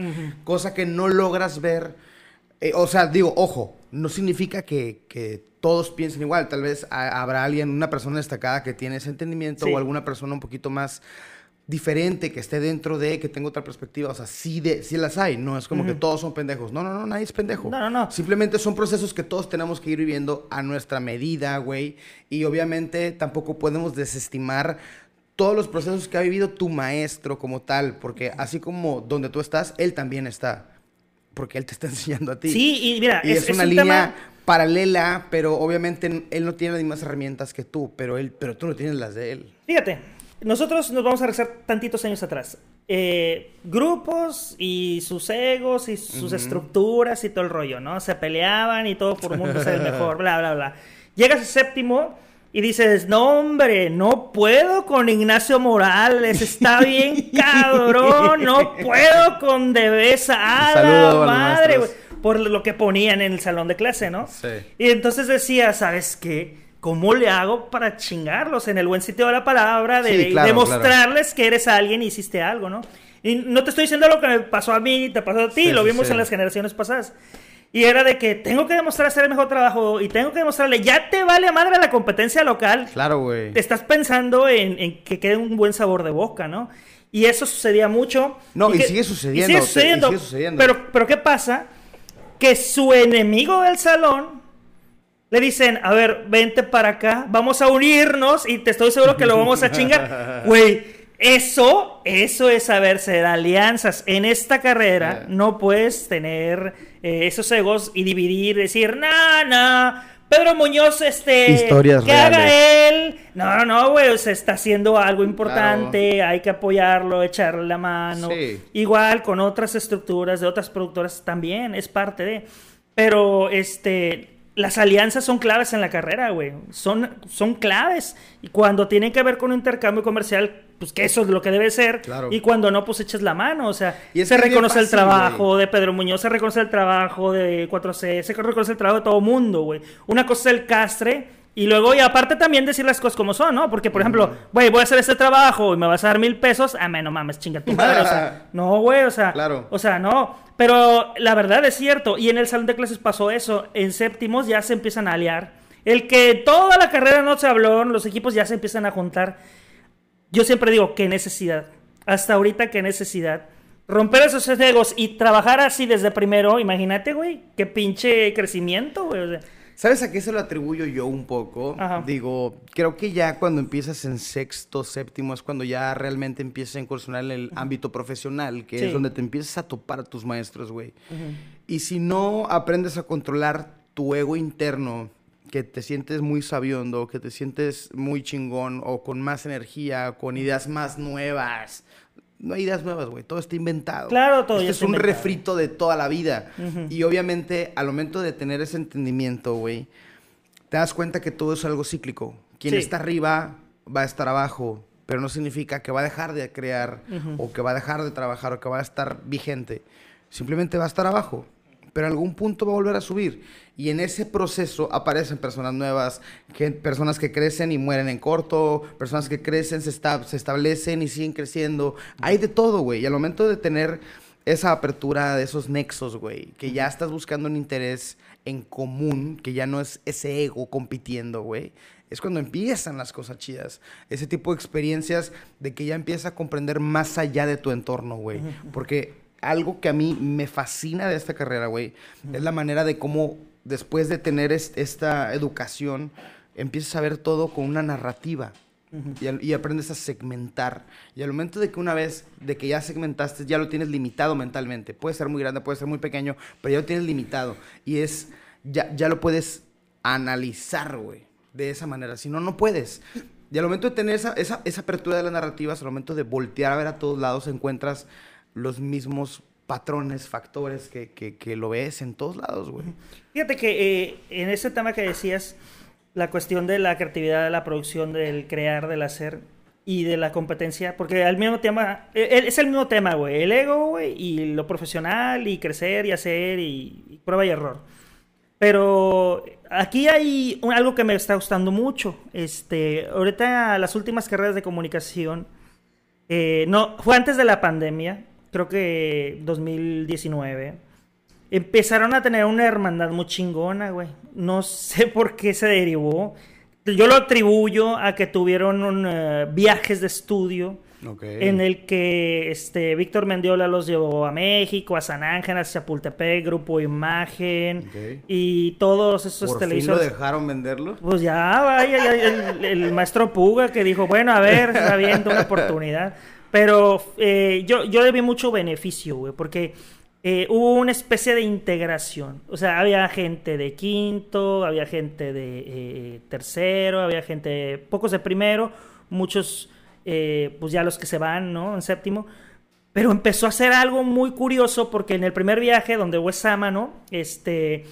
Cosa que no logras ver. eh, o sea, digo, ojo, no significa que, que todos piensen igual. Tal vez ha- habrá alguien, una persona destacada que tiene ese entendimiento Sí. o alguna persona un poquito más diferente que esté dentro de, que tenga otra perspectiva. O sea, sí, de, sí las hay. No es como que todos son pendejos. No, no, no, nadie es pendejo. No, no, no. Simplemente son procesos que todos tenemos que ir viviendo a nuestra medida, güey. Y obviamente tampoco podemos desestimar todos los procesos que ha vivido tu maestro como tal. Porque así como donde tú estás, él también está. Porque él te está enseñando a ti. Sí, y mira, Y es, es, es una un línea tema... paralela, pero obviamente él no tiene las mismas herramientas que tú, pero él, pero tú no tienes las de él. Fíjate, nosotros nos vamos a regresar tantitos años atrás. Eh, grupos y sus egos y sus estructuras y todo el rollo, ¿no? Se peleaban y todo por un mundo ser el mejor, bla, bla, bla. Llegas a séptimo y dices, no, hombre, no puedo con Ignacio Morales, está bien cabrón, no puedo con Devesa, a la madre, maestros. güey", por lo que ponían en el salón de clase, ¿no? Sí. Y entonces decía, ¿sabes qué? ¿Cómo le hago para chingarlos en el buen sitio de la palabra? De Sí, claro, demostrarles que eres alguien y hiciste algo, ¿no? Y no te estoy diciendo lo que me pasó a mí, te pasó a ti, Sí, lo vimos sí. en las generaciones pasadas. Y era de que tengo que demostrar hacer el mejor trabajo y tengo que demostrarle, ya te vale a madre la competencia local, Claro, güey. te estás pensando en, en que quede un buen sabor de boca, ¿no? Y eso sucedía mucho. No, y que- sigue sucediendo, y sigue y sucediendo. sigue sucediendo. Pero, pero ¿qué pasa? Que su enemigo del salón le dicen, a ver, vente para acá, vamos a unirnos y te estoy seguro que lo vamos a chingar. Güey, eso, eso es saber ser alianzas. En esta carrera Yeah. no puedes tener eh, esos egos y dividir, decir, no, no, Pedro Muñoz, este, Historias que haga él. No, no, no, güey, se está haciendo algo importante, hay que apoyarlo, echarle la mano. Sí. Igual con otras estructuras de otras productoras también, es parte de. Pero, este, las alianzas son claves en la carrera, güey. Son, son claves. Y cuando tienen que ver con un intercambio comercial, pues que eso es lo que debe ser. Claro. Y cuando no, pues echas la mano. O sea, Y se reconoce el trabajo de Pedro Muñoz, se reconoce el trabajo de 4C, se reconoce el trabajo de todo mundo, güey. Una cosa es el castre. Y luego, y aparte también decir las cosas como son, ¿no? Porque, por ejemplo, güey, voy a hacer este trabajo y me vas a dar mil pesos. Ah, me, no mames, chinga tu madre. O sea, no, güey, o sea, Claro. o sea, no. Pero la verdad es cierto. Y en el salón de clases pasó eso. En séptimos ya se empiezan a aliar. El que toda la carrera no se habló, los equipos ya se empiezan a juntar. Yo siempre digo, qué necesidad. Hasta ahorita, qué necesidad. Romper esos egos y trabajar así desde primero, imagínate, güey, qué pinche crecimiento, güey. ¿Sabes a qué se lo atribuyo yo un poco? Ajá. Digo, creo que ya cuando empiezas en sexto, séptimo, es cuando ya realmente empiezas a incursionar en el ámbito profesional, que Sí. es donde te empiezas a topar a tus maestros, güey. Y si no aprendes a controlar tu ego interno, que te sientes muy sabiondo, que te sientes muy chingón, o con más energía, con ideas más nuevas. No hay ideas nuevas, güey. Todo está inventado. Claro, todo Este ya es un inventado. refrito de toda la vida. Y obviamente, al momento de tener ese entendimiento, güey, te das cuenta que todo es algo cíclico. Quien Sí. está arriba va a estar abajo, pero no significa que va a dejar de crear o que va a dejar de trabajar o que va a estar vigente. Simplemente va a estar abajo, pero en algún punto va a volver a subir. Y en ese proceso aparecen personas nuevas, que, personas que crecen y mueren en corto, personas que crecen, se, esta- se establecen y siguen creciendo. Hay de todo, güey. Y al momento de tener esa apertura de esos nexos, güey, que ya estás buscando un interés en común, que ya no es ese ego compitiendo, güey, es cuando empiezan las cosas chidas. Ese tipo de experiencias de que ya empiezas a comprender más allá de tu entorno, güey. Porque algo que a mí me fascina de esta carrera, güey, es la manera de cómo después de tener es- esta educación, empiezas a ver todo con una narrativa. Y aprendes a segmentar. Y al momento de que una vez, de que ya segmentaste, ya lo tienes limitado mentalmente. Puede ser muy grande, puede ser muy pequeño, pero ya lo tienes limitado. Y es, ya, ya lo puedes analizar, güey, de esa manera. Si no, no puedes. Y al momento de tener esa, esa, esa apertura de las narrativas, al momento de voltear a ver a todos lados, encuentras los mismos patrones, factores que, lo ves en todos lados, güey. Fíjate que eh, en ese tema que decías, la cuestión de la creatividad, de la producción, del crear, del hacer y de la competencia, porque al mismo tema, eh, es el mismo tema, güey, el ego, güey, y lo profesional, y crecer, y hacer, y, prueba y error. Pero aquí hay algo que me está gustando mucho. Este, ahorita las últimas carreras de comunicación, eh, no, fue antes de la pandemia, creo que 2019. Empezaron a tener una hermandad muy chingona, güey. No sé por qué se derivó. Yo lo atribuyo a que tuvieron un, eh, viajes de estudio Ok. en el que este Víctor Mendiola los llevó a México, a San Ángel, a Chapultepec, Grupo Imagen Ok. y todos esos ¿Por fin lo televisores. dejaron venderlo? Pues ya, vaya, ya, el, el maestro Puga que dijo, bueno, a ver, está bien, una oportunidad. Pero eh, yo, yo le vi mucho beneficio, güey, porque eh, hubo una especie de integración. O sea, había gente de quinto, había gente de eh, tercero, había gente, pocos de primero, muchos, pues ya los que se van, ¿no? En séptimo. Pero empezó a hacer algo muy curioso porque en el primer viaje donde Wesama, ¿no? Este,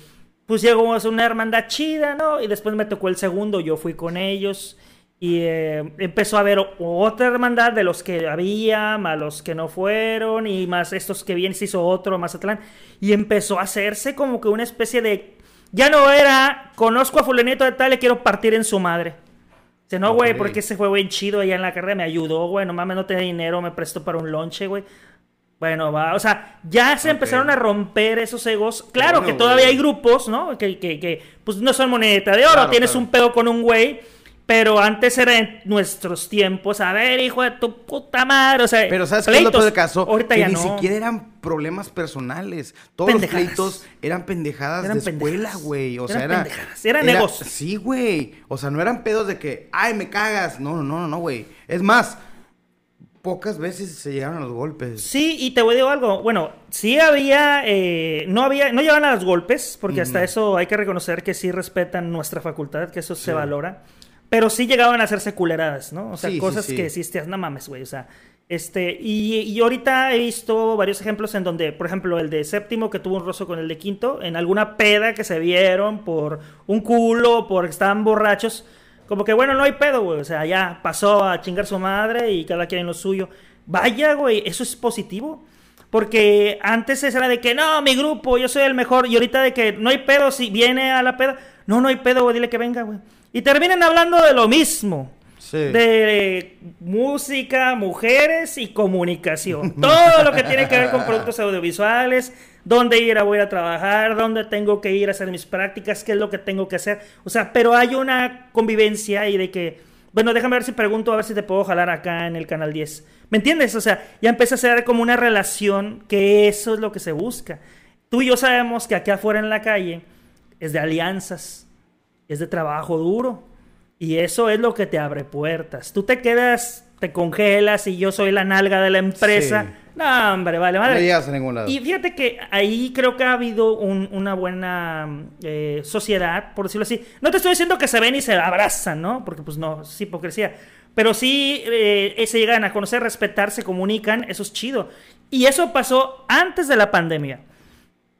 pues llegó una hermandad chida, ¿no? Y después me tocó el segundo, yo fui con ellos y eh, empezó a haber otra hermandad de los que había, más los que no fueron y más estos que vienen, se hizo otro, Mazatlán, y empezó a hacerse como que una especie de... Ya no era, conozco a fulanito de tal, le quiero partir en su madre. Dice, no, güey, Ok. porque ese fue bien chido allá en la carrera, me ayudó, güey, no mames, no tenía dinero, me prestó para un lonche, güey. Bueno, va, o sea, ya se Ok. empezaron a romper esos egos. Claro bueno, que todavía güey. hay grupos, ¿no? Que, que, que, pues no son monedita de oro, Claro, tienes claro. un pedo con un güey, pero antes era en nuestros tiempos, a ver, hijo de tu puta madre, o sea, Pero ¿sabes qué es lo peor caso? Ahorita que ya ni no. siquiera eran problemas personales. Todos Pendejadas. los pleitos eran pendejadas Eran de escuela, pendejadas. güey. O sea, Eran era... pendejadas. Eran era- egos. Sí, güey. O sea, no eran pedos de que, ay, me cagas. No, no, no, no, güey. Es más, pocas veces se llegaron a los golpes. Sí, y te voy a decir algo. Bueno, sí había, eh, no había, no llegaban a los golpes, porque hasta eso hay que reconocer que sí respetan nuestra facultad, que eso se valora. Pero sí llegaban a hacerse culeradas, ¿no? O sea, Sí, cosas sí. que decías, no mames, güey. O sea, este, y, y ahorita he visto varios ejemplos en donde, por ejemplo, el de séptimo que tuvo un rozo con el de quinto, en alguna peda que se vieron por un culo, porque estaban borrachos. Como que bueno, no hay pedo, güey. O sea, ya pasó a chingar su madre y cada quien lo suyo. Vaya, güey, eso es positivo. Porque antes era de que no, mi grupo, yo soy el mejor. Y ahorita de que no hay pedo, si viene a la peda. No, no hay pedo, güey, dile que venga, güey. Y terminan hablando de lo mismo. Sí. De música, mujeres y comunicación. Todo lo que tiene que ver con productos audiovisuales, dónde ir a voy a trabajar, dónde tengo que ir a hacer mis prácticas, qué es lo que tengo que hacer. O sea, pero hay una convivencia y de que, bueno, déjame ver si pregunto, a ver si te puedo jalar acá en el canal 10. ¿Me entiendes? O sea, ya empieza a ser como una relación que eso es lo que se busca. Tú y yo sabemos que aquí afuera en la calle es de alianzas. Es de trabajo duro. Y eso es lo que te abre puertas. Tú te quedas, te congelas y yo soy la nalga de la empresa. Sí. No, hombre, vale, madre. No llegas a ningún lado. Y fíjate que ahí creo que ha habido un- una buena eh, sociedad, por decirlo así. No te estoy diciendo que se ven y se abrazan, ¿no? Porque pues no, es hipocresía. Pero sí eh, se llegan a conocer, respetar, se comunican, eso es chido. Y eso pasó antes de la pandemia.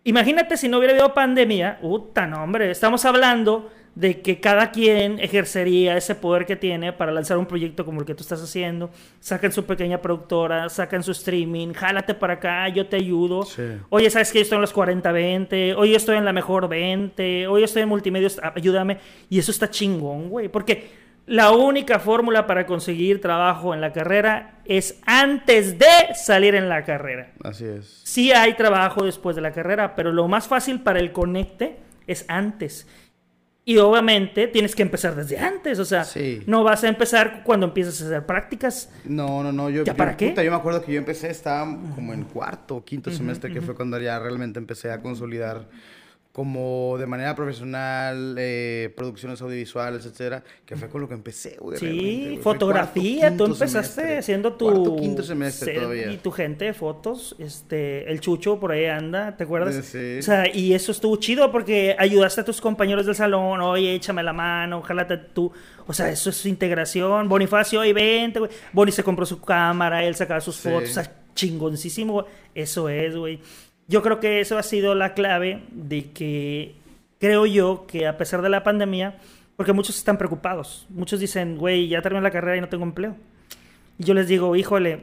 Imagínate si no hubiera habido pandemia, puta, no, hombre, estamos hablando de que cada quien ejercería ese poder que tiene para lanzar un proyecto como el que tú estás haciendo, sacan su pequeña productora, sacan su streaming, jálate para acá, yo te ayudo. Sí. Oye, ¿sabes que yo estoy en los 40-20? Oye, yo estoy en la mejor 20. Oye, yo estoy en multimedios, ayúdame. Y eso está chingón, güey, porque la única fórmula para conseguir trabajo en la carrera es antes de salir en la carrera. Así es. Sí hay trabajo después de la carrera, pero lo más fácil para el conecte es antes. Y obviamente tienes que empezar desde antes, o sea, Sí. no vas a empezar cuando empiezas a hacer prácticas. No, no, no. Yo, ¿Ya yo- para qué? puta, yo me acuerdo que yo empecé, estaba como en cuarto o quinto semestre, que fue cuando ya realmente empecé a consolidar como de manera profesional, eh, producciones audiovisuales, etcétera, que fue con lo que empecé, güey. Sí, güey. Fotografía, cuarto, tú empezaste semestre. haciendo tu Cuarto, quinto semestre todavía. y tu gente de fotos, este, el Chucho por ahí anda, ¿te acuerdas? Sí. O sea, y eso estuvo chido porque ayudaste a tus compañeros del salón, oye, échame la mano, jálate tú. O sea, eso es integración. Bonifacio, oye, vente, güey. Boni se compró su cámara, él sacaba sus Sí. fotos, o sea, chingoncísimo, güey. Eso es, güey. Yo creo que eso ha sido la clave de que creo yo que a pesar de la pandemia, porque muchos están preocupados, muchos dicen, güey, ya terminé la carrera y no tengo empleo. Y yo les digo, híjole,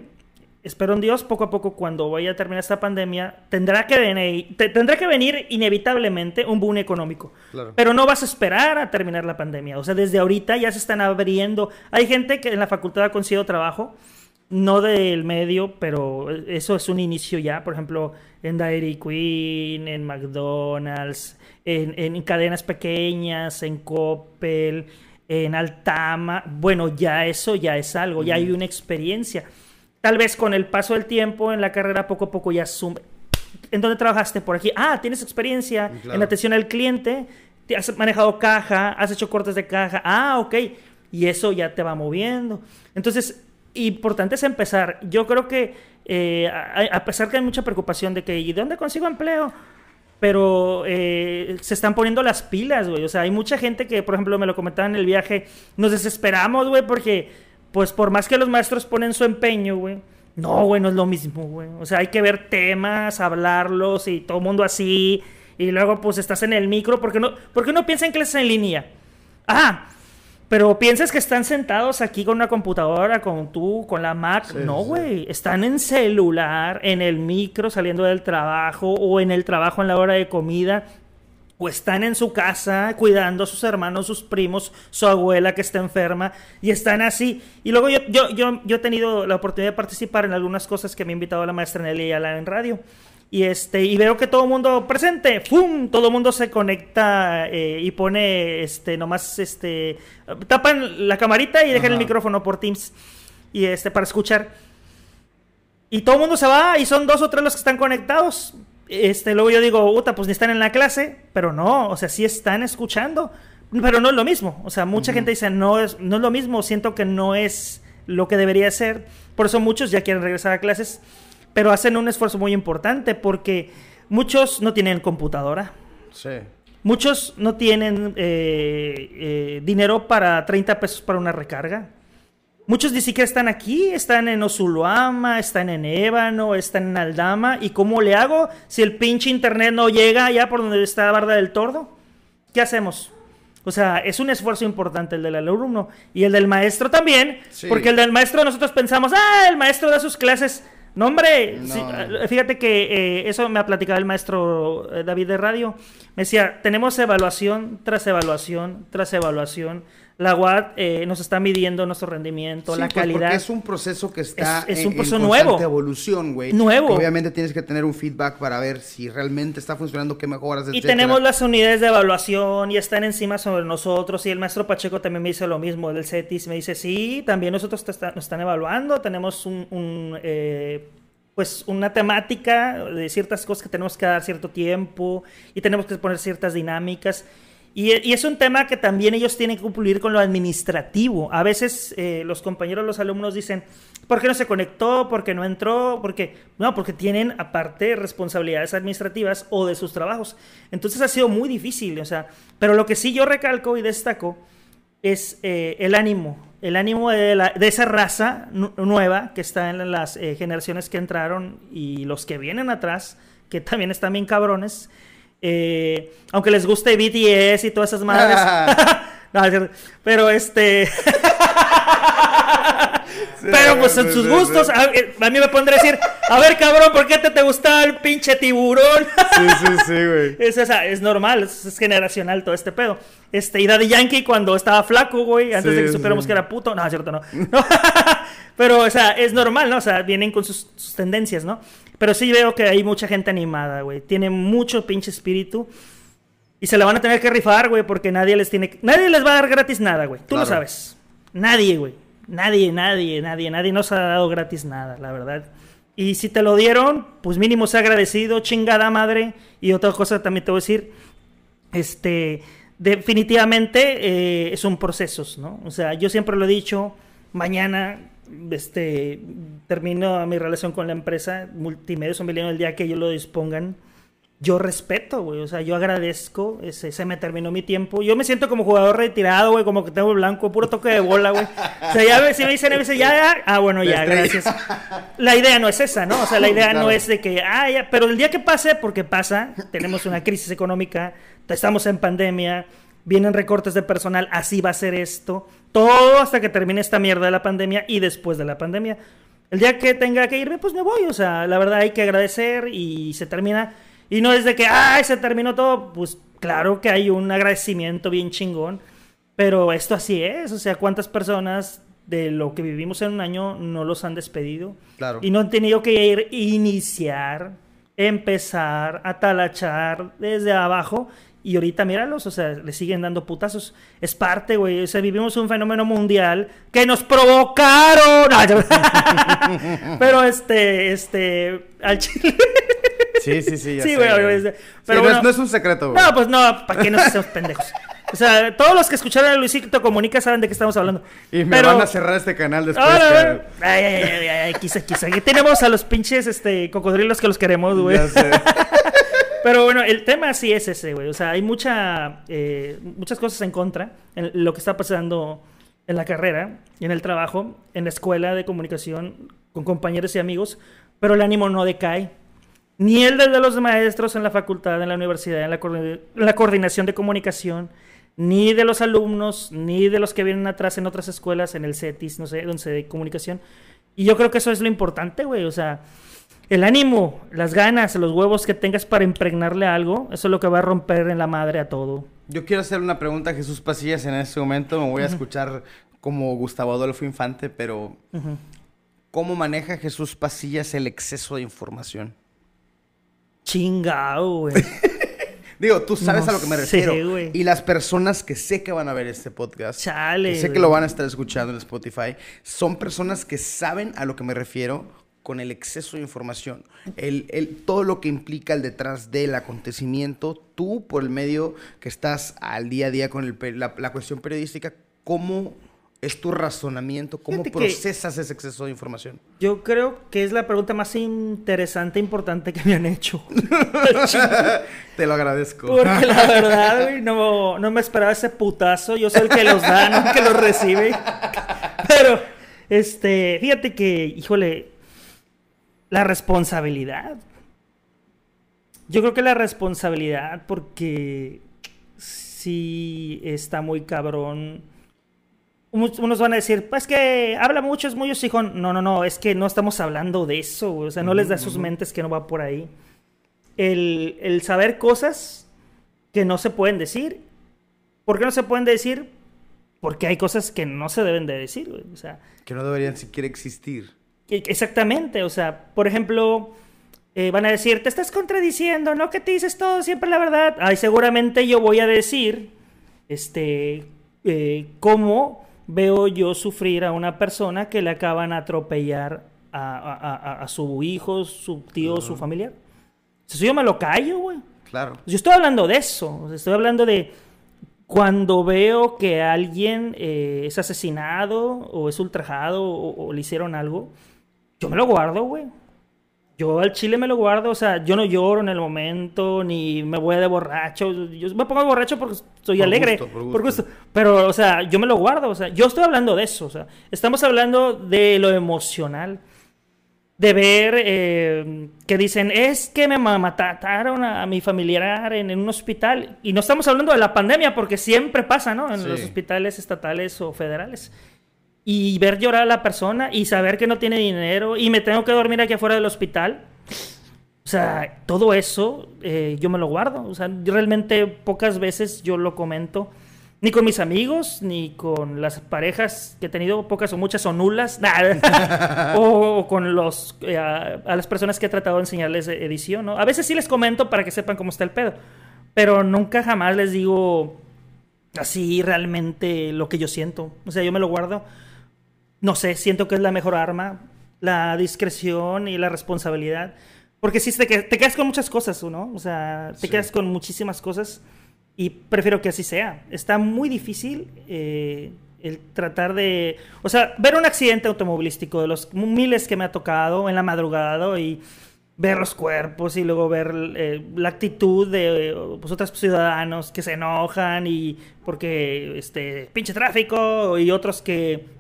espero en Dios, poco a poco, cuando vaya a terminar esta pandemia, tendrá que venir, te- tendrá que venir inevitablemente un boom económico. Claro. Pero no vas a esperar a terminar la pandemia. O sea, desde ahorita ya se están abriendo. Hay gente que en la facultad ha conseguido trabajo, no del medio, pero eso es un inicio ya. Por ejemplo, en Dairy Queen, en McDonald's, en, en cadenas pequeñas, en Coppel, en Altama. Bueno, ya eso ya es algo, ya hay una experiencia. Tal vez con el paso del tiempo en la carrera poco a poco ya sum- ¿En dónde trabajaste? Por aquí. Ah, tienes experiencia Claro. en atención al cliente. Te has manejado caja, has hecho cortes de caja. Ah, ok. Y eso ya te va moviendo. Entonces, importante es empezar. Yo creo que, eh, a, pesar que hay mucha preocupación de que, ¿y dónde consigo empleo? Pero eh, se están poniendo las pilas, güey. O sea, hay mucha gente que, por ejemplo, me lo comentaba en el viaje, nos desesperamos, güey, porque, pues, por más que los maestros ponen su empeño, güey, no, güey, no es lo mismo, güey. O sea, hay que ver temas, hablarlos y todo el mundo así. Y luego, pues, estás en el micro. porque no, porque no piensa en clases en línea? Ah, pero piensas que están sentados aquí con una computadora, con tú, con la Mac. Sí, no, sí. güey. Están en celular, en el micro, saliendo del trabajo, o en el trabajo en la hora de comida. O están en su casa cuidando a sus hermanos, sus primos, su abuela que está enferma. Y están así. Y luego yo, yo, yo, yo he tenido la oportunidad de participar en algunas cosas que me ha invitado la maestra Nelly Ayala en radio. Y este, y veo que todo el mundo presente, ¡fum! Todo el mundo se conecta eh, y pone este nomás este tapan la camarita y dejan el micrófono por Teams. Y este para escuchar. Y todo el mundo se va y son dos o tres los que están conectados. Este, luego yo digo, puta, pues ni están en la clase, pero no, o sea, sí están escuchando, pero no es lo mismo. O sea, mucha gente dice, no es, no es lo mismo, siento que no es lo que debería ser. Por eso muchos ya quieren regresar a clases, pero hacen un esfuerzo muy importante porque muchos no tienen computadora. Sí. Muchos no tienen eh, eh, dinero para 30 pesos para una recarga. Muchos ni siquiera están aquí, están en Osuluama, están en Ébano, están en Aldama. ¿Y cómo le hago si el pinche internet no llega allá por donde está Barda del Tordo? ¿Qué hacemos? O sea, es un esfuerzo importante el del alumno y el del maestro también, Sí. porque el del maestro nosotros pensamos, ah, el maestro da sus clases. No, hombre, No. sí, eh, fíjate que eh, eso me ha platicado el maestro eh, David de Radio. Me decía, tenemos evaluación tras evaluación tras evaluación. La UAD eh, nos está midiendo nuestro rendimiento, Sí, la pues, calidad. Porque es un proceso que está Es- un en proceso constante nuevo. evolución, güey. Nuevo. Que obviamente tienes que tener un feedback para ver si realmente está funcionando, qué mejoras, Y etcétera. tenemos las unidades de evaluación y están encima sobre nosotros. Y el maestro Pacheco también me dice lo mismo del CETIS. Me dice, sí, también nosotros te está- nos están evaluando. Tenemos un, un, eh, pues una temática de ciertas cosas que tenemos que dar cierto tiempo y tenemos que poner ciertas dinámicas. Y, es un tema que también ellos tienen que cumplir con lo administrativo. A veces eh, los compañeros, los alumnos dicen, ¿por qué no se conectó? ¿Por qué no entró? Porque no, porque tienen aparte responsabilidades administrativas o de sus trabajos. Entonces ha sido muy difícil, o sea, pero lo que sí yo recalco y destaco es eh, el ánimo, el ánimo de, esa raza nu- nueva que está en las eh, generaciones que entraron y los que vienen atrás, que también están bien cabrones. Eh, aunque les guste BTS y todas esas madres. No, pero este. pero pues en sus gustos, a, a mí me pondré a decir, a ver cabrón, ¿por qué te, te gustaba el pinche tiburón? Sí, sí, sí, güey. Es, es normal, es, es generacional todo este pedo. Este, y Daddy Yankee cuando estaba flaco, güey, antes Sí, de que supiéramos sí. que era puto. No, es cierto, no. No. Pero, o sea, es normal, ¿no? O sea, vienen con sus, sus tendencias, ¿no? Pero sí veo que hay mucha gente animada, güey. Tiene mucho pinche espíritu. Y se la van a tener que rifar, güey, porque nadie les tiene... Nadie les va a dar gratis nada, güey. Tú lo sabes. Nadie, güey. Nadie, nadie, nadie, nadie nos ha dado gratis nada, la verdad. Y si te lo dieron, pues mínimo sea agradecido, chingada madre. Y otra cosa también te voy a decir, este, definitivamente eh, son procesos, ¿no? O sea, yo siempre lo he dicho, mañana, este, termino mi relación con la empresa, Multimedios un Milenio el día que ellos lo dispongan. Yo respeto, güey, o sea, yo agradezco, ese, se me terminó mi tiempo. Yo me siento como jugador retirado, güey, como que tengo blanco, puro toque de bola, güey. O sea, ya si me dicen, me dicen, ya, ya, ah, bueno, ya, gracias. La idea no es esa, ¿no? O sea, la idea no es de que, ah, ya, pero el día que pase, porque pasa, tenemos una crisis económica, estamos en pandemia, vienen recortes de personal, así va a ser esto, todo hasta que termine esta mierda de la pandemia y después de la pandemia. El día que tenga que irme, pues me voy, o sea, la verdad hay que agradecer y se termina. Y no es de que, ay, se terminó todo, pues claro que hay un agradecimiento bien chingón, pero esto así es, o sea, ¿cuántas personas de lo que vivimos en un año no los han despedido? Claro. Y no han tenido que ir, iniciar, empezar, atalachar desde abajo. Y ahorita míralos, o sea, le siguen dando putazos. Es parte, güey. O sea, vivimos un fenómeno mundial que nos provocaron. Pero este, este, al chile. Sí, sí, sí. ya Sí, güey, Sí, pero no, es, no es un secreto, güey. No, pues no, ¿para qué nos hacemos pendejos? O sea, todos los que escucharon a Luisito Comunica saben de qué estamos hablando. y me Pero- van a cerrar este canal después. Ahora, que- ay, ay, ay, ay, quizá, quizá. Aquí tenemos a los pinches este, cocodrilos que los queremos, güey. Ya sé. Pero bueno, el tema sí es ese, güey. O sea, hay mucha, eh, muchas cosas en contra en lo que está pasando en la carrera, en el trabajo, en la escuela de comunicación, con compañeros y amigos, pero el ánimo no decae. Ni el de los maestros en la facultad, en la universidad, en la, en la coordinación de comunicación, ni de los alumnos, ni de los que vienen atrás en otras escuelas, en el CETIS, no sé, donde de comunicación. Y yo creo que eso es lo importante, güey. O sea, el ánimo, las ganas, los huevos que tengas para impregnarle algo, eso es lo que va a romper en la madre a todo. Yo quiero hacer una pregunta a Jesús Pasillas en este momento. Me voy a escuchar como Gustavo Adolfo Infante, pero. ¿cómo maneja Jesús Pasillas el exceso de información? Chingao, güey. Digo, tú sabes No a lo que me refiero. güey. y las personas que sé que van a ver este podcast, Chale. que sé que lo van a estar escuchando en Spotify, son personas que saben a lo que me refiero con el exceso de información. El, el- todo lo que implica el detrás del acontecimiento, tú por el medio que estás al día a día con el la, la cuestión periodística, ¿cómo es tu razonamiento? ¿Cómo Fíjate procesas ese exceso de información? Yo creo que es la pregunta más interesante e importante que me han hecho. Te lo agradezco. Porque la verdad, güey, no, no me esperaba ese putazo. Yo soy el que los da, no el que los recibe. Pero, este, fíjate que, híjole, la responsabilidad. Yo creo que la responsabilidad, porque sí está muy cabrón. Unos van a decir, pues que habla mucho, es muy. No, no, no, es que no estamos hablando de eso. O sea, no les da sus mentes que no va por ahí. El, el saber cosas que no se pueden decir. ¿Por qué no se pueden decir? Porque hay cosas que no se deben de decir, güey. O sea, Que no deberían siquiera existir. Exactamente, o sea, por ejemplo, eh, van a decir, te estás contradiciendo, ¿no? Que te dices todo siempre la verdad. Ay, seguramente yo voy a decir, este, eh, cómo veo yo sufrir a una persona que le acaban a atropellar a, a- a- a su hijo, su tío, su familiar. Eso yo me lo callo, güey. Claro. Yo estoy hablando de eso, estoy hablando de cuando veo que alguien eh, es asesinado o es ultrajado o, o le hicieron algo, yo me lo guardo, güey. Yo al chile me lo guardo, o sea, yo no lloro en el momento, ni me voy de borracho. Yo me pongo borracho porque soy Por alegre, gusto, por por gusto. gusto. Pero, o sea, yo me lo guardo, o sea, yo estoy hablando de eso, o sea, estamos hablando de lo emocional. De ver eh, que dicen, es que me ma- mataron a, a mi familiar en, en un hospital. Y no estamos hablando de la pandemia, porque siempre pasa, ¿no? En Sí. los hospitales estatales o federales y ver llorar a la persona y saber que no tiene dinero y me tengo que dormir aquí afuera del hospital. O sea, todo eso eh, yo me lo guardo. O sea, realmente pocas veces yo lo comento. Ni con mis amigos, ni con las parejas que he tenido, pocas o muchas o nulas. O, o con los, eh, a, a las personas que he tratado de enseñarles edición. ¿no? A veces sí les comento para que sepan cómo está el pedo. Pero nunca jamás les digo así realmente lo que yo siento. O sea, yo me lo guardo. No sé, siento que es la mejor arma, la discreción y la responsabilidad. Porque si te, te quedas con muchas cosas, ¿no? O sea, te Sí. quedas con muchísimas cosas y prefiero que así sea. Está muy difícil eh, el tratar de... O sea, ver un accidente automovilístico de los miles que me ha tocado en la madrugada y ver los cuerpos y luego ver eh, la actitud de eh, pues, otros ciudadanos que se enojan y porque este pinche tráfico y otros que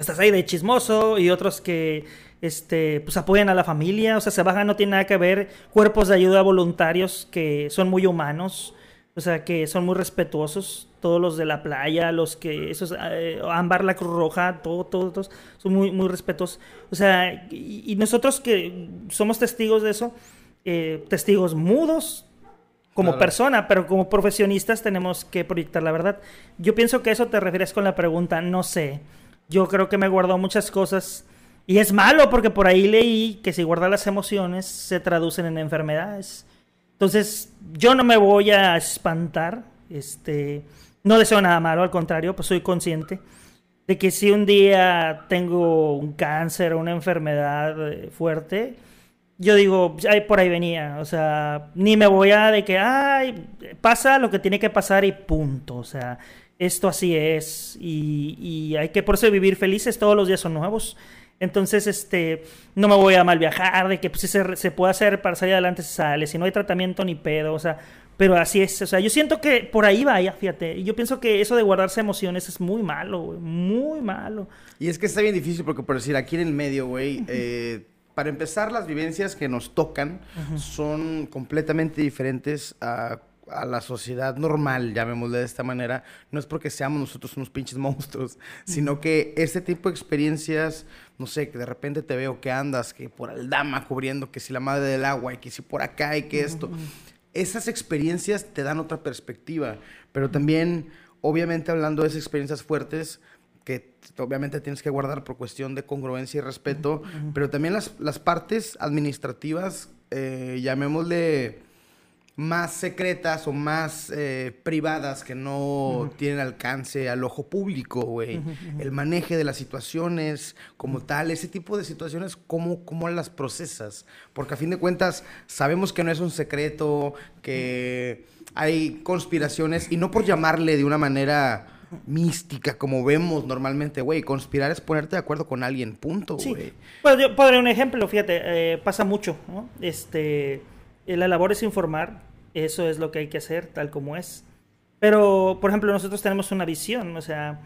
estás ahí de chismoso y otros que este pues apoyan a la familia, o sea, se bajan no tiene nada que ver cuerpos de ayuda voluntarios que son muy humanos, o sea, que son muy respetuosos, todos los de la playa, los que esos eh, Ámbar la Cruz Roja, todo, todos, todos son muy muy respetuosos. O sea, y, y nosotros que somos testigos de eso, eh, testigos mudos, como Claro. persona, pero como profesionistas tenemos que proyectar la verdad. Yo pienso que eso te refieres con la pregunta, no sé. Yo creo que me guardó muchas cosas. Y es malo porque por ahí leí que si guardas las emociones se traducen en enfermedades. Entonces, yo no me voy a espantar, este, no deseo nada malo, al contrario, pues soy consciente de que si un día tengo un cáncer o una enfermedad eh, fuerte, yo digo, ay, por ahí venía, o sea, ni me voy a de que, ay, pasa lo que tiene que pasar y punto, o sea, esto así es y, y hay que por eso vivir felices, todos los días son nuevos. Entonces, este, no me voy a mal viajar, de que pues, si se, se puede hacer para salir adelante se sale, si no hay tratamiento ni pedo, o sea, pero así es, o sea, yo siento que por ahí vaya, fíjate, y yo pienso que eso de guardarse emociones es muy malo, güey, muy malo. Y es que está bien difícil porque, por decir, aquí en el medio, güey, eh, para empezar, las vivencias que nos tocan son completamente diferentes a, a la sociedad normal, llamémosle de esta manera. No es porque seamos nosotros unos pinches monstruos, sino que este tipo de experiencias, no sé, que de repente te veo que andas, que por Aldama cubriendo, que si la madre del agua, y que si por acá, y que esto. Esas experiencias te dan otra perspectiva, pero también, obviamente, hablando de esas experiencias fuertes, que obviamente tienes que guardar por cuestión de congruencia y respeto, pero también las, las partes administrativas, eh, llamémosle más secretas o más eh, privadas que no tienen alcance al ojo público, güey. El manejo de las situaciones como tal, ese tipo de situaciones, ¿cómo, ¿cómo las procesas? Porque a fin de cuentas sabemos que no es un secreto, que hay conspiraciones, y no por llamarle de una manera mística como vemos normalmente, güey. Conspirar es ponerte de acuerdo con alguien, punto, Sí. güey. Pues yo podré un ejemplo, fíjate, eh, pasa mucho, ¿no? Este, la labor es informar, eso es lo que hay que hacer, tal como es. Pero, por ejemplo, nosotros tenemos una visión, o sea,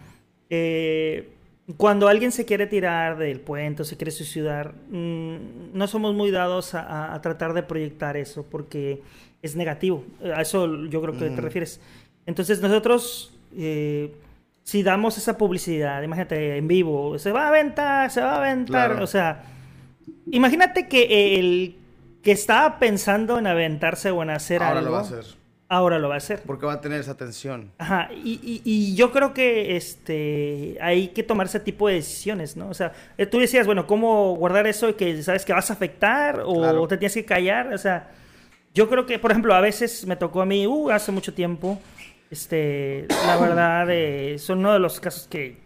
eh, cuando alguien se quiere tirar del puente o se quiere suicidar, mm, no somos muy dados a, tratar de proyectar eso porque es negativo. A eso yo creo que te refieres. Entonces nosotros, eh, si damos esa publicidad, imagínate en vivo, se va a aventar, se va a aventar, Claro. o sea, imagínate que el que estaba pensando en aventarse o en hacer Ahora algo, lo va a hacer. ahora lo va a hacer. Porque va a tener esa tensión. Ajá, y, y- y yo creo que este hay que tomar ese tipo de decisiones, ¿no? O sea, eh, tú decías, bueno, ¿cómo guardar eso y que sabes que vas a afectar o Claro. te tienes que callar? O sea, yo creo que, por ejemplo, a veces me tocó a mí, uh, hace mucho tiempo, este, la verdad, eh, son uno de los casos que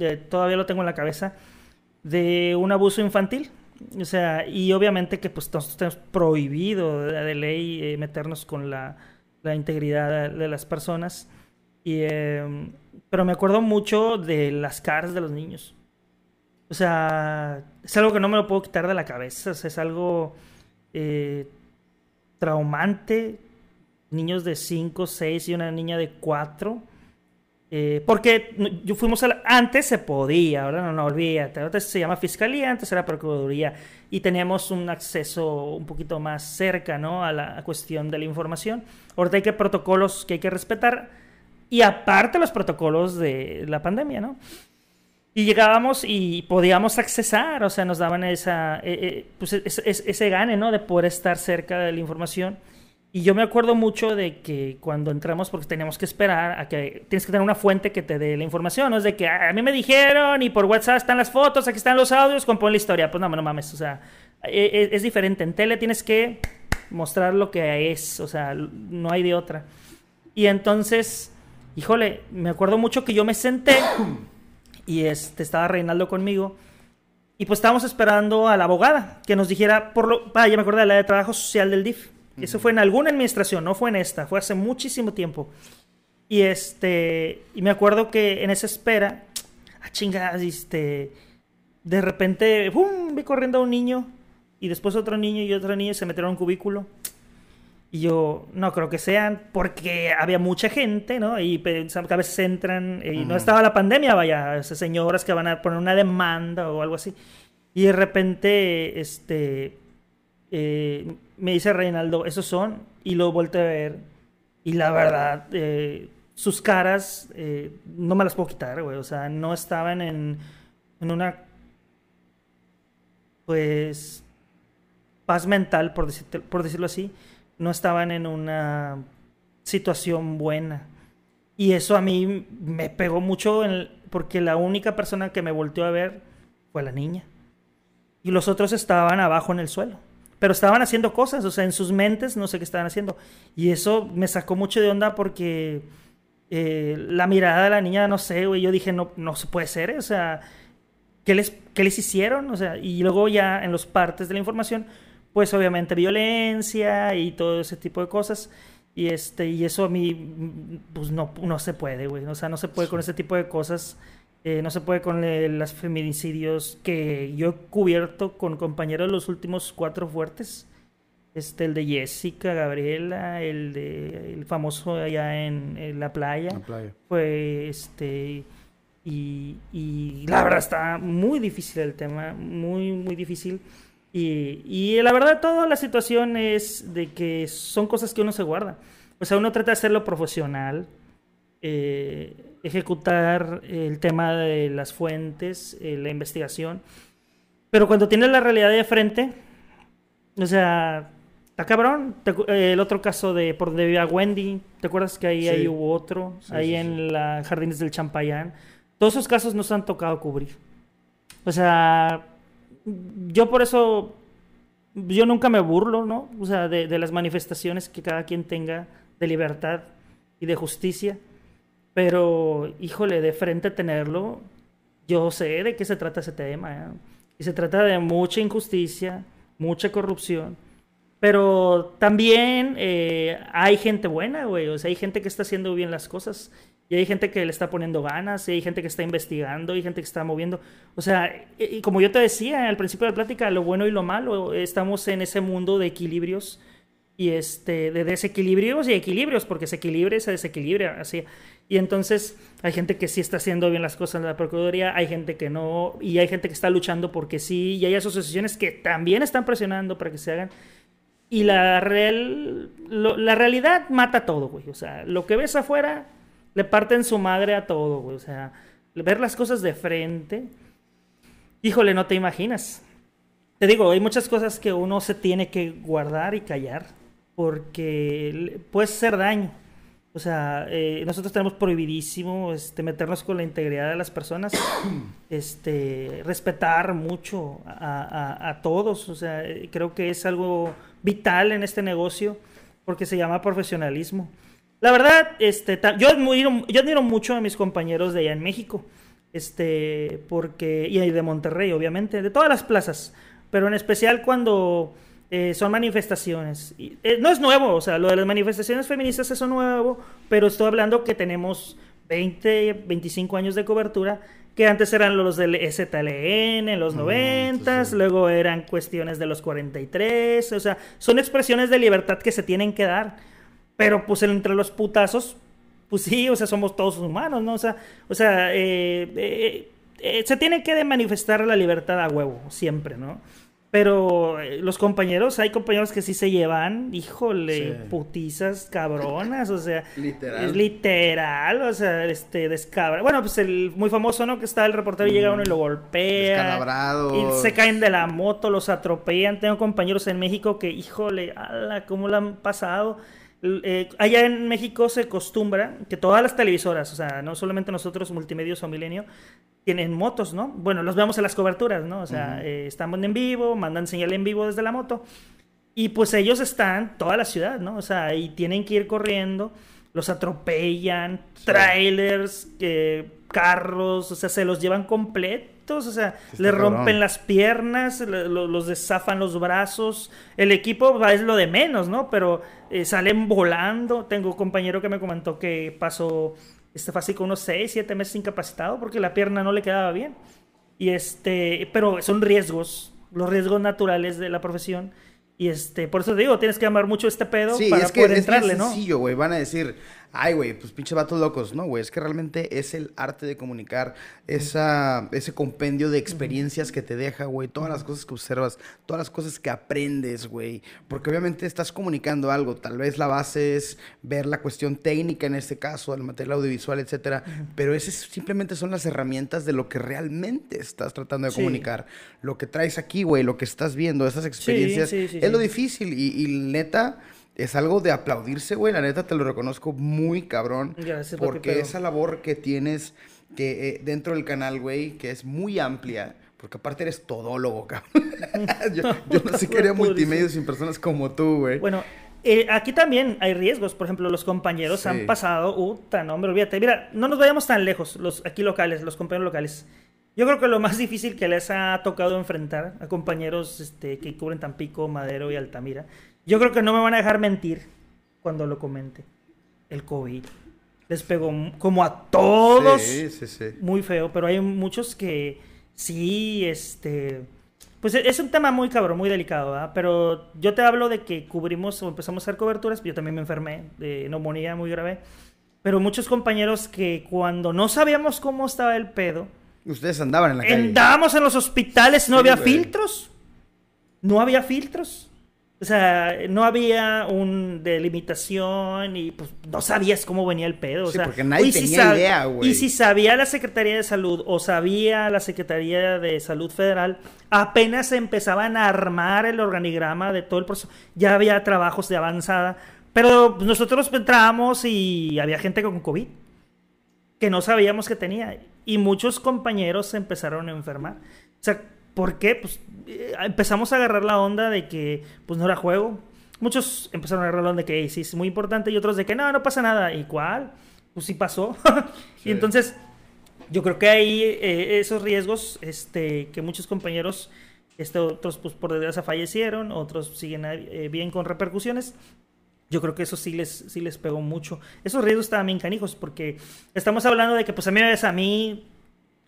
eh, todavía lo tengo en la cabeza, de un abuso infantil. O sea, y obviamente que pues nosotros tenemos prohibido de, ley eh, meternos con la, la integridad de, las personas. Y, em, pero me acuerdo mucho de las caras de los niños. O sea, es algo que no me lo puedo quitar de la cabeza. Es algo eh, traumante. Niños de 5, 6 y una niña de 4. Eh, porque yo fuimos a la- antes se podía, ahora no, no olvídate. Ahora se llama fiscalía, antes era procuraduría y teníamos un acceso un poquito más cerca, ¿no? A la cuestión de la información. Ahorita hay que protocolos que hay que respetar y aparte los protocolos de la pandemia, ¿no? Y llegábamos y podíamos accesar, o sea, nos daban esa, eh, eh, pues es- es- ese gane, ¿no? De poder estar cerca de la información. Y yo me acuerdo mucho de que cuando entramos, porque teníamos que esperar a que tienes que tener una fuente que te dé la información, no es de que "Ah, a mí me dijeron y por WhatsApp están las fotos, aquí están los audios, compón la historia. Pues no, no mames, o sea, e- e- es, diferente. En tele tienes que mostrar lo que es, o sea, no hay de otra. Y entonces, híjole, me acuerdo mucho que yo me senté y este, estaba Reinaldo conmigo. Y pues estábamos esperando a la abogada que nos dijera, por lo, ah, ya me acordé, la de trabajo social del DIF. Eso fue en alguna administración, no fue en esta, fue hace muchísimo tiempo. Y este, y me acuerdo que en esa espera, ah, chingadas, este, de repente, ¡pum! vi corriendo a un niño y después otro niño y otro niño se metieron a un cubículo. Y yo no creo que sean, porque había mucha gente, ¿no? Y a veces entran, y no estaba la pandemia, vaya, esas señoras que van a poner una demanda o algo así. Y de repente, este, eh, me dice Reinaldo, esos son, y lo volteé a ver. Y la verdad, eh, sus caras eh, no me las puedo quitar, güey. O sea, no estaban en, en una, pues, paz mental, por, decirte- por decirlo así. No estaban en una situación buena. Y eso a mí me pegó mucho en porque la única persona que me volteó a ver fue la niña. Y los otros estaban abajo en el suelo. Pero estaban haciendo cosas, o sea, en sus mentes no sé qué estaban haciendo. Y eso me sacó mucho de onda porque eh, la mirada de la niña, no sé, güey, yo dije, no, no se puede ser, o sea, ¿qué les, ¿qué les hicieron? O sea, y luego ya en los partes de la información, pues obviamente violencia y todo ese tipo de cosas. Y, este, y eso a mí, pues no, no se puede, güey. O sea, no se puede con ese tipo de cosas. Eh, no se puede con eh, los feminicidios que yo he cubierto con compañeros los últimos cuatro fuertes. Este, el de Jessica, Gabriela, el de el famoso allá en, en la playa. La playa. Fue este. Y, y la verdad está muy difícil el tema, muy, muy difícil. Y, y la verdad, toda la situación es de que son cosas que uno se guarda. O sea, uno trata de hacerlo profesional, eh, ejecutar el tema de las fuentes, eh, la investigación. Pero cuando tienes la realidad de frente, o sea, está cabrón. Eh, el otro caso de por donde vivía Wendy, ¿te acuerdas que ahí, Sí. ahí hubo otro? Sí, ahí sí, en la Jardines del Champayán. Todos esos casos nos han tocado cubrir. O sea, yo por eso, yo nunca me burlo, ¿no? O sea, de, de las manifestaciones que cada quien tenga de libertad y de justicia. Pero, híjole, de frente tenerlo, yo sé de qué se trata ese tema. ¿eh? Y se trata de mucha injusticia, mucha corrupción. Pero también eh, hay gente buena, güey. O sea, hay gente que está haciendo bien las cosas. Y hay gente que le está poniendo ganas. Y hay gente que está investigando. Y hay gente que está moviendo. O sea, y, como yo te decía al principio de la plática, lo bueno y lo malo. Estamos en ese mundo de equilibrios. Y este, de desequilibrios y equilibrios. Porque se equilibra y se desequilibra. Así. Y entonces hay gente que sí está haciendo bien las cosas en la Procuraduría, hay gente que no, y hay gente que está luchando porque sí, y hay asociaciones que también están presionando para que se hagan. Y la, real, la realidad mata todo, güey. O sea, lo que ves afuera le parten su madre a todo, güey. O sea, ver las cosas de frente, híjole, no te imaginas. Te digo, hay muchas cosas que uno se tiene que guardar y callar porque puede hacer daño. O sea, eh, nosotros tenemos prohibidísimo este, meternos con la integridad de las personas, este, respetar mucho a, a- a todos. O sea, eh, creo que es algo vital en este negocio porque se llama profesionalismo. La verdad, este, yo, admiro, yo admiro mucho a mis compañeros de allá en México, este, porque, y de Monterrey, obviamente, de todas las plazas, pero en especial cuando eh, son manifestaciones. Y, eh, no es nuevo, o sea, lo de las manifestaciones feministas es nuevo, pero estoy hablando que tenemos 20, 25 años de cobertura, que antes eran los del STLN en los 90, luego eran cuestiones de los 43, o sea, son expresiones de libertad que se tienen que dar, pero pues entre los putazos, pues sí, o sea, somos todos humanos, ¿no? O sea, o sea eh, se tiene que manifestar la libertad a huevo, siempre, ¿no? Pero eh, los compañeros, hay compañeros que sí se llevan, híjole, putizas cabronas, o sea, literal. es literal, o sea, este, descabra. Bueno, pues el muy famoso, ¿no? Que está el reportero y llega uno y lo golpea. Y se caen de la moto, los atropellan. Tengo compañeros en México que, híjole, ala, ¿cómo lo han pasado? Eh, allá en México se acostumbra que todas las televisoras, o sea, no solamente nosotros, Multimedios o Milenio, tienen motos, ¿no? Bueno, los vemos en las coberturas, ¿no? O sea, eh, estamos en vivo, mandan señal en vivo desde la moto. Y pues ellos están toda la ciudad, ¿no? O sea, y tienen que ir corriendo, los atropellan, trailers, eh, carros, o sea, se los llevan o sea, le rompen las piernas, los desafan los brazos. El equipo es lo de menos, ¿no? Pero eh, salen volando. Tengo un compañero que me comentó que pasó, este con unos 6, 7 meses incapacitado porque la pierna no le quedaba bien. Y este, pero son riesgos, los riesgos naturales de la profesión. Y este, por eso te digo, tienes que amar mucho este pedo para es que poder entrarle, ¿no? Sí, güey. Van a decir, ay, güey, pues pinche vatos locos. No, güey, es que realmente es el arte de comunicar, esa, ese compendio de experiencias que te deja, güey, todas las cosas que observas, todas las cosas que aprendes, güey. Porque obviamente estás comunicando algo. Tal vez la base es ver la cuestión técnica, en este caso, el material audiovisual, etcétera. Pero esas simplemente son las herramientas de lo que realmente estás tratando de comunicar. Lo que traes aquí, güey, lo que estás viendo, esas experiencias, es lo difícil. y, y neta es algo de aplaudirse, güey. La neta te lo reconozco muy cabrón. Gracias, porque esa labor que tienes que eh, dentro del canal, güey, que es muy amplia. Porque aparte eres todólogo, cabrón. yo, no sé qué haría multimedia sin personas como tú, güey. Bueno, eh, aquí también hay riesgos. Por ejemplo, los compañeros han pasado. Uta, no, hombre, olvídate. Mira, no nos vayamos tan lejos, los aquí locales, los compañeros locales. Yo creo que lo más difícil que les ha tocado enfrentar a compañeros este, que cubren Tampico, Madero y Altamira yo creo que no me van a dejar mentir cuando lo comente. El COVID. Les pegó como a todos. Sí, sí, sí. Muy feo, pero hay muchos que sí, este... Pues e-, es un tema muy cabrón, muy delicado, ¿verdad? Pero yo te hablo de que cubrimos o empezamos a hacer coberturas, yo también me enfermé de neumonía muy grave. Pero muchos compañeros que cuando no sabíamos cómo estaba el pedo... Ustedes andaban en la calle. Andábamos en los hospitales, no había filtros. No había filtros. O sea, no había un delimitación y pues no sabías cómo venía el pedo. O sí, sea, porque nadie tenía idea, güey. Y si sabía la Secretaría de Salud o sabía la Secretaría de Salud Federal, apenas empezaban a armar el organigrama de todo el proceso. Ya había trabajos de avanzada. Pero nosotros entrábamos y había gente con COVID que no sabíamos que tenía. Y muchos compañeros se empezaron a enfermar. O sea, ¿Por qué? Pues eh, empezamos a agarrar la onda de que pues no era juego. Muchos empezaron a agarrar la onda de que sí es muy importante y otros de que no, no pasa nada. ¿Y cuál? Pues sí pasó. Y entonces yo creo que hay eh, esos riesgos este, que muchos compañeros, este, otros pues por desgracia fallecieron, otros siguen eh, bien con repercusiones. Yo creo que eso sí les, sí les pegó mucho. Esos riesgos también canijos porque estamos hablando de que pues a mí me ves a mí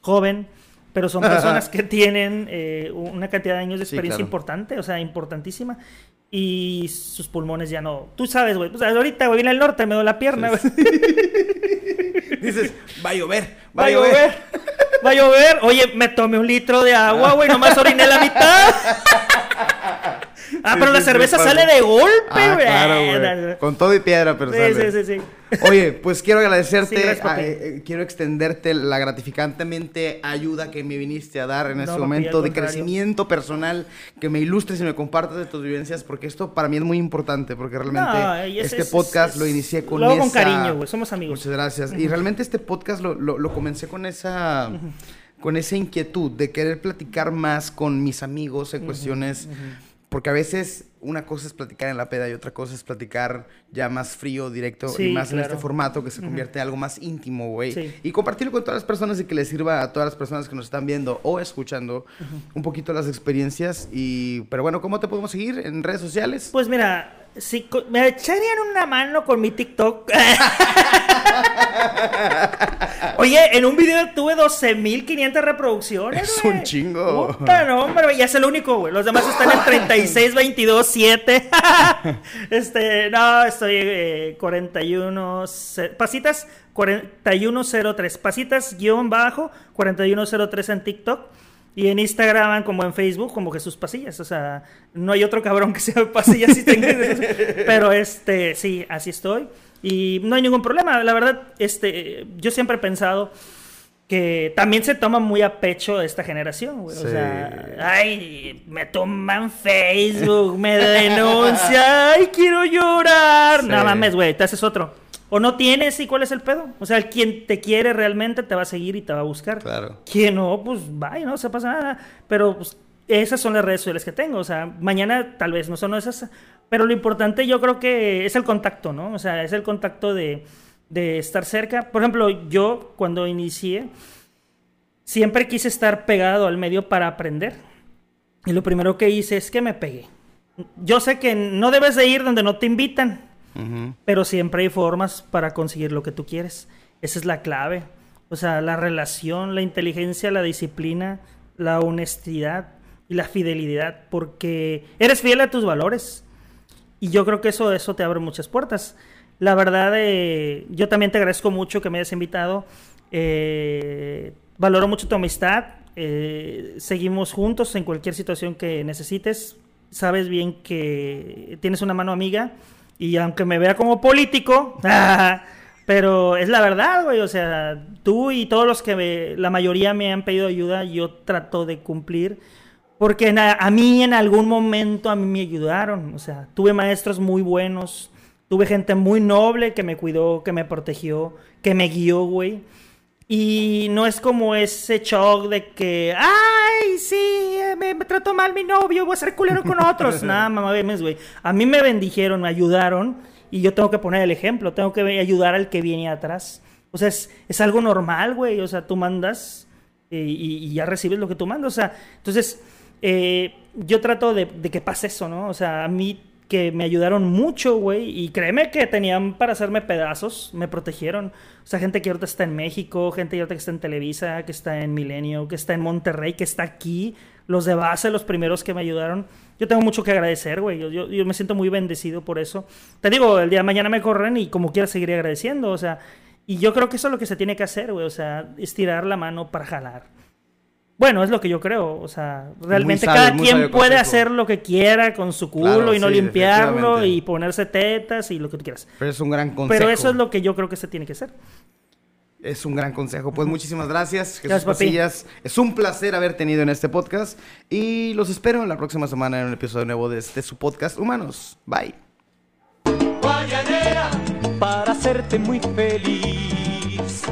joven, pero son personas que tienen eh, una cantidad de años de experiencia importante, o sea, importantísima. Y sus pulmones ya no. Tú sabes, güey. Pues ahorita, güey, viene el norte, me doy la pierna, güey. Dices, va a llover, va, a llover. Va a llover. Oye, me tomé un litro de agua, güey, nomás oriné la mitad. Ah, pero la cerveza sale de golpe, ah, Claro, Con todo y piedra, pero sí, Sí, sí, sí. Oye, pues quiero agradecerte, eh, eh, quiero extenderte la gratificantemente ayuda que me viniste a dar en este momento de crecimiento personal, que me ilustres y me compartas de tus vivencias, porque esto para mí es muy importante, porque realmente este podcast lo inicié con lo con cariño, güey, somos amigos. Muchas gracias. Y realmente este podcast lo, lo, comencé con esa... Con esa inquietud de querer platicar más con mis amigos en cuestiones porque a veces una cosa es platicar en la peda y otra cosa es platicar ya más frío, directo Sí, y más en este formato que se convierte en algo más íntimo, güey. Sí. Y compartirlo con todas las personas y que les sirva a todas las personas que nos están viendo o escuchando un poquito las experiencias. Y, pero bueno, ¿cómo te podemos seguir en redes sociales? Pues mira, si me echarían una mano con mi TikTok. Oye, en un video tuve 12.500 reproducciones. Es un chingo. Puta, no, hombre, ya es el único, güey. Los demás están en 36, 22, 7. este, no, estoy eh, 41. ce- Pasitas 4103. Pasitas guion bajo 4103 en TikTok. Y en Instagram, como en Facebook, como Jesús Pasillas. O sea, no hay otro cabrón que sea Pasillas. y tenga- Pero este, sí, así estoy. Y no hay ningún problema. La verdad, este, yo siempre he pensado que también se toma muy a pecho esta generación, güey. O sea, ay, me toman Facebook, me denuncia, ay, quiero llorar. Sí. No mames, güey, te haces otro. O no tienes, ¿y cuál es el pedo? O sea, quien te quiere realmente te va a seguir y te va a buscar. Claro. Quien no, pues vaya, no se pasa nada. Pero pues, esas son las redes sociales que tengo. O sea, mañana tal vez no son esas. Pero lo importante yo creo que es el contacto, ¿no? O sea, es el contacto de, de estar cerca. Por ejemplo, yo cuando inicié, siempre quise estar pegado al medio para aprender. Y lo primero que hice es que me pegué. Yo sé que no debes de ir donde no te invitan. Pero siempre hay formas para conseguir lo que tú quieres. Esa es la clave. O sea, la relación, la inteligencia, la disciplina, la honestidad y la fidelidad. Porque eres fiel a tus valores. Y yo creo que eso, eso te abre muchas puertas. La verdad, eh, yo también te agradezco mucho que me hayas invitado. Eh, valoro mucho tu amistad. Eh, seguimos juntos en cualquier situación que necesites. Sabes bien que tienes una mano amiga. Y aunque me vea como político, pero es la verdad, güey. O sea, tú y todos los que me- la mayoría me han pedido ayuda, yo trato de cumplir. Porque a, a mí en algún momento a mí me ayudaron. O sea, tuve maestros muy buenos. Tuve gente muy noble que me cuidó, que me protegió, que me guió, güey. Y no es como ese shock de que, ay, sí, eh, me, me trató mal mi novio, voy a ser culero con otros. Nada, mamá, güey. A mí me bendijeron, me ayudaron y yo tengo que poner el ejemplo, tengo que ayudar al que viene atrás. O sea, es, es algo normal, güey. O sea, tú mandas eh, y, y ya recibes lo que tú mandas. O sea, entonces, eh, yo trato de, de que pase eso, ¿no? O sea, a mí que me ayudaron mucho, güey, y créeme que tenían para hacerme pedazos, me protegieron. O sea, gente que ahorita está en México, gente que ahorita está en Televisa, que está en Milenio, que está en Monterrey, que está aquí, los de base, los primeros que me ayudaron. Yo tengo mucho que agradecer, güey. Yo, yo, yo me siento muy bendecido por eso. Te digo, el día de mañana me corren y como quiera seguiré agradeciendo, o sea, y yo creo que eso es lo que se tiene que hacer, güey, o sea, estirar la mano para jalar. Bueno, es lo que yo creo. O sea, realmente sabio, cada quien puede consejo. hacer lo que quiera con su culo Claro, y no sí, limpiarlo y ponerse tetas y lo que tú quieras. Pero es un gran consejo. Pero eso es lo que yo creo que se tiene que hacer. Es un gran consejo. Pues muchísimas gracias, Jesús Gracias. Es un placer haber tenido en este podcast. Y los espero la próxima semana en un episodio nuevo de este su podcast Humanos. Bye. Guayanera para hacerte muy feliz.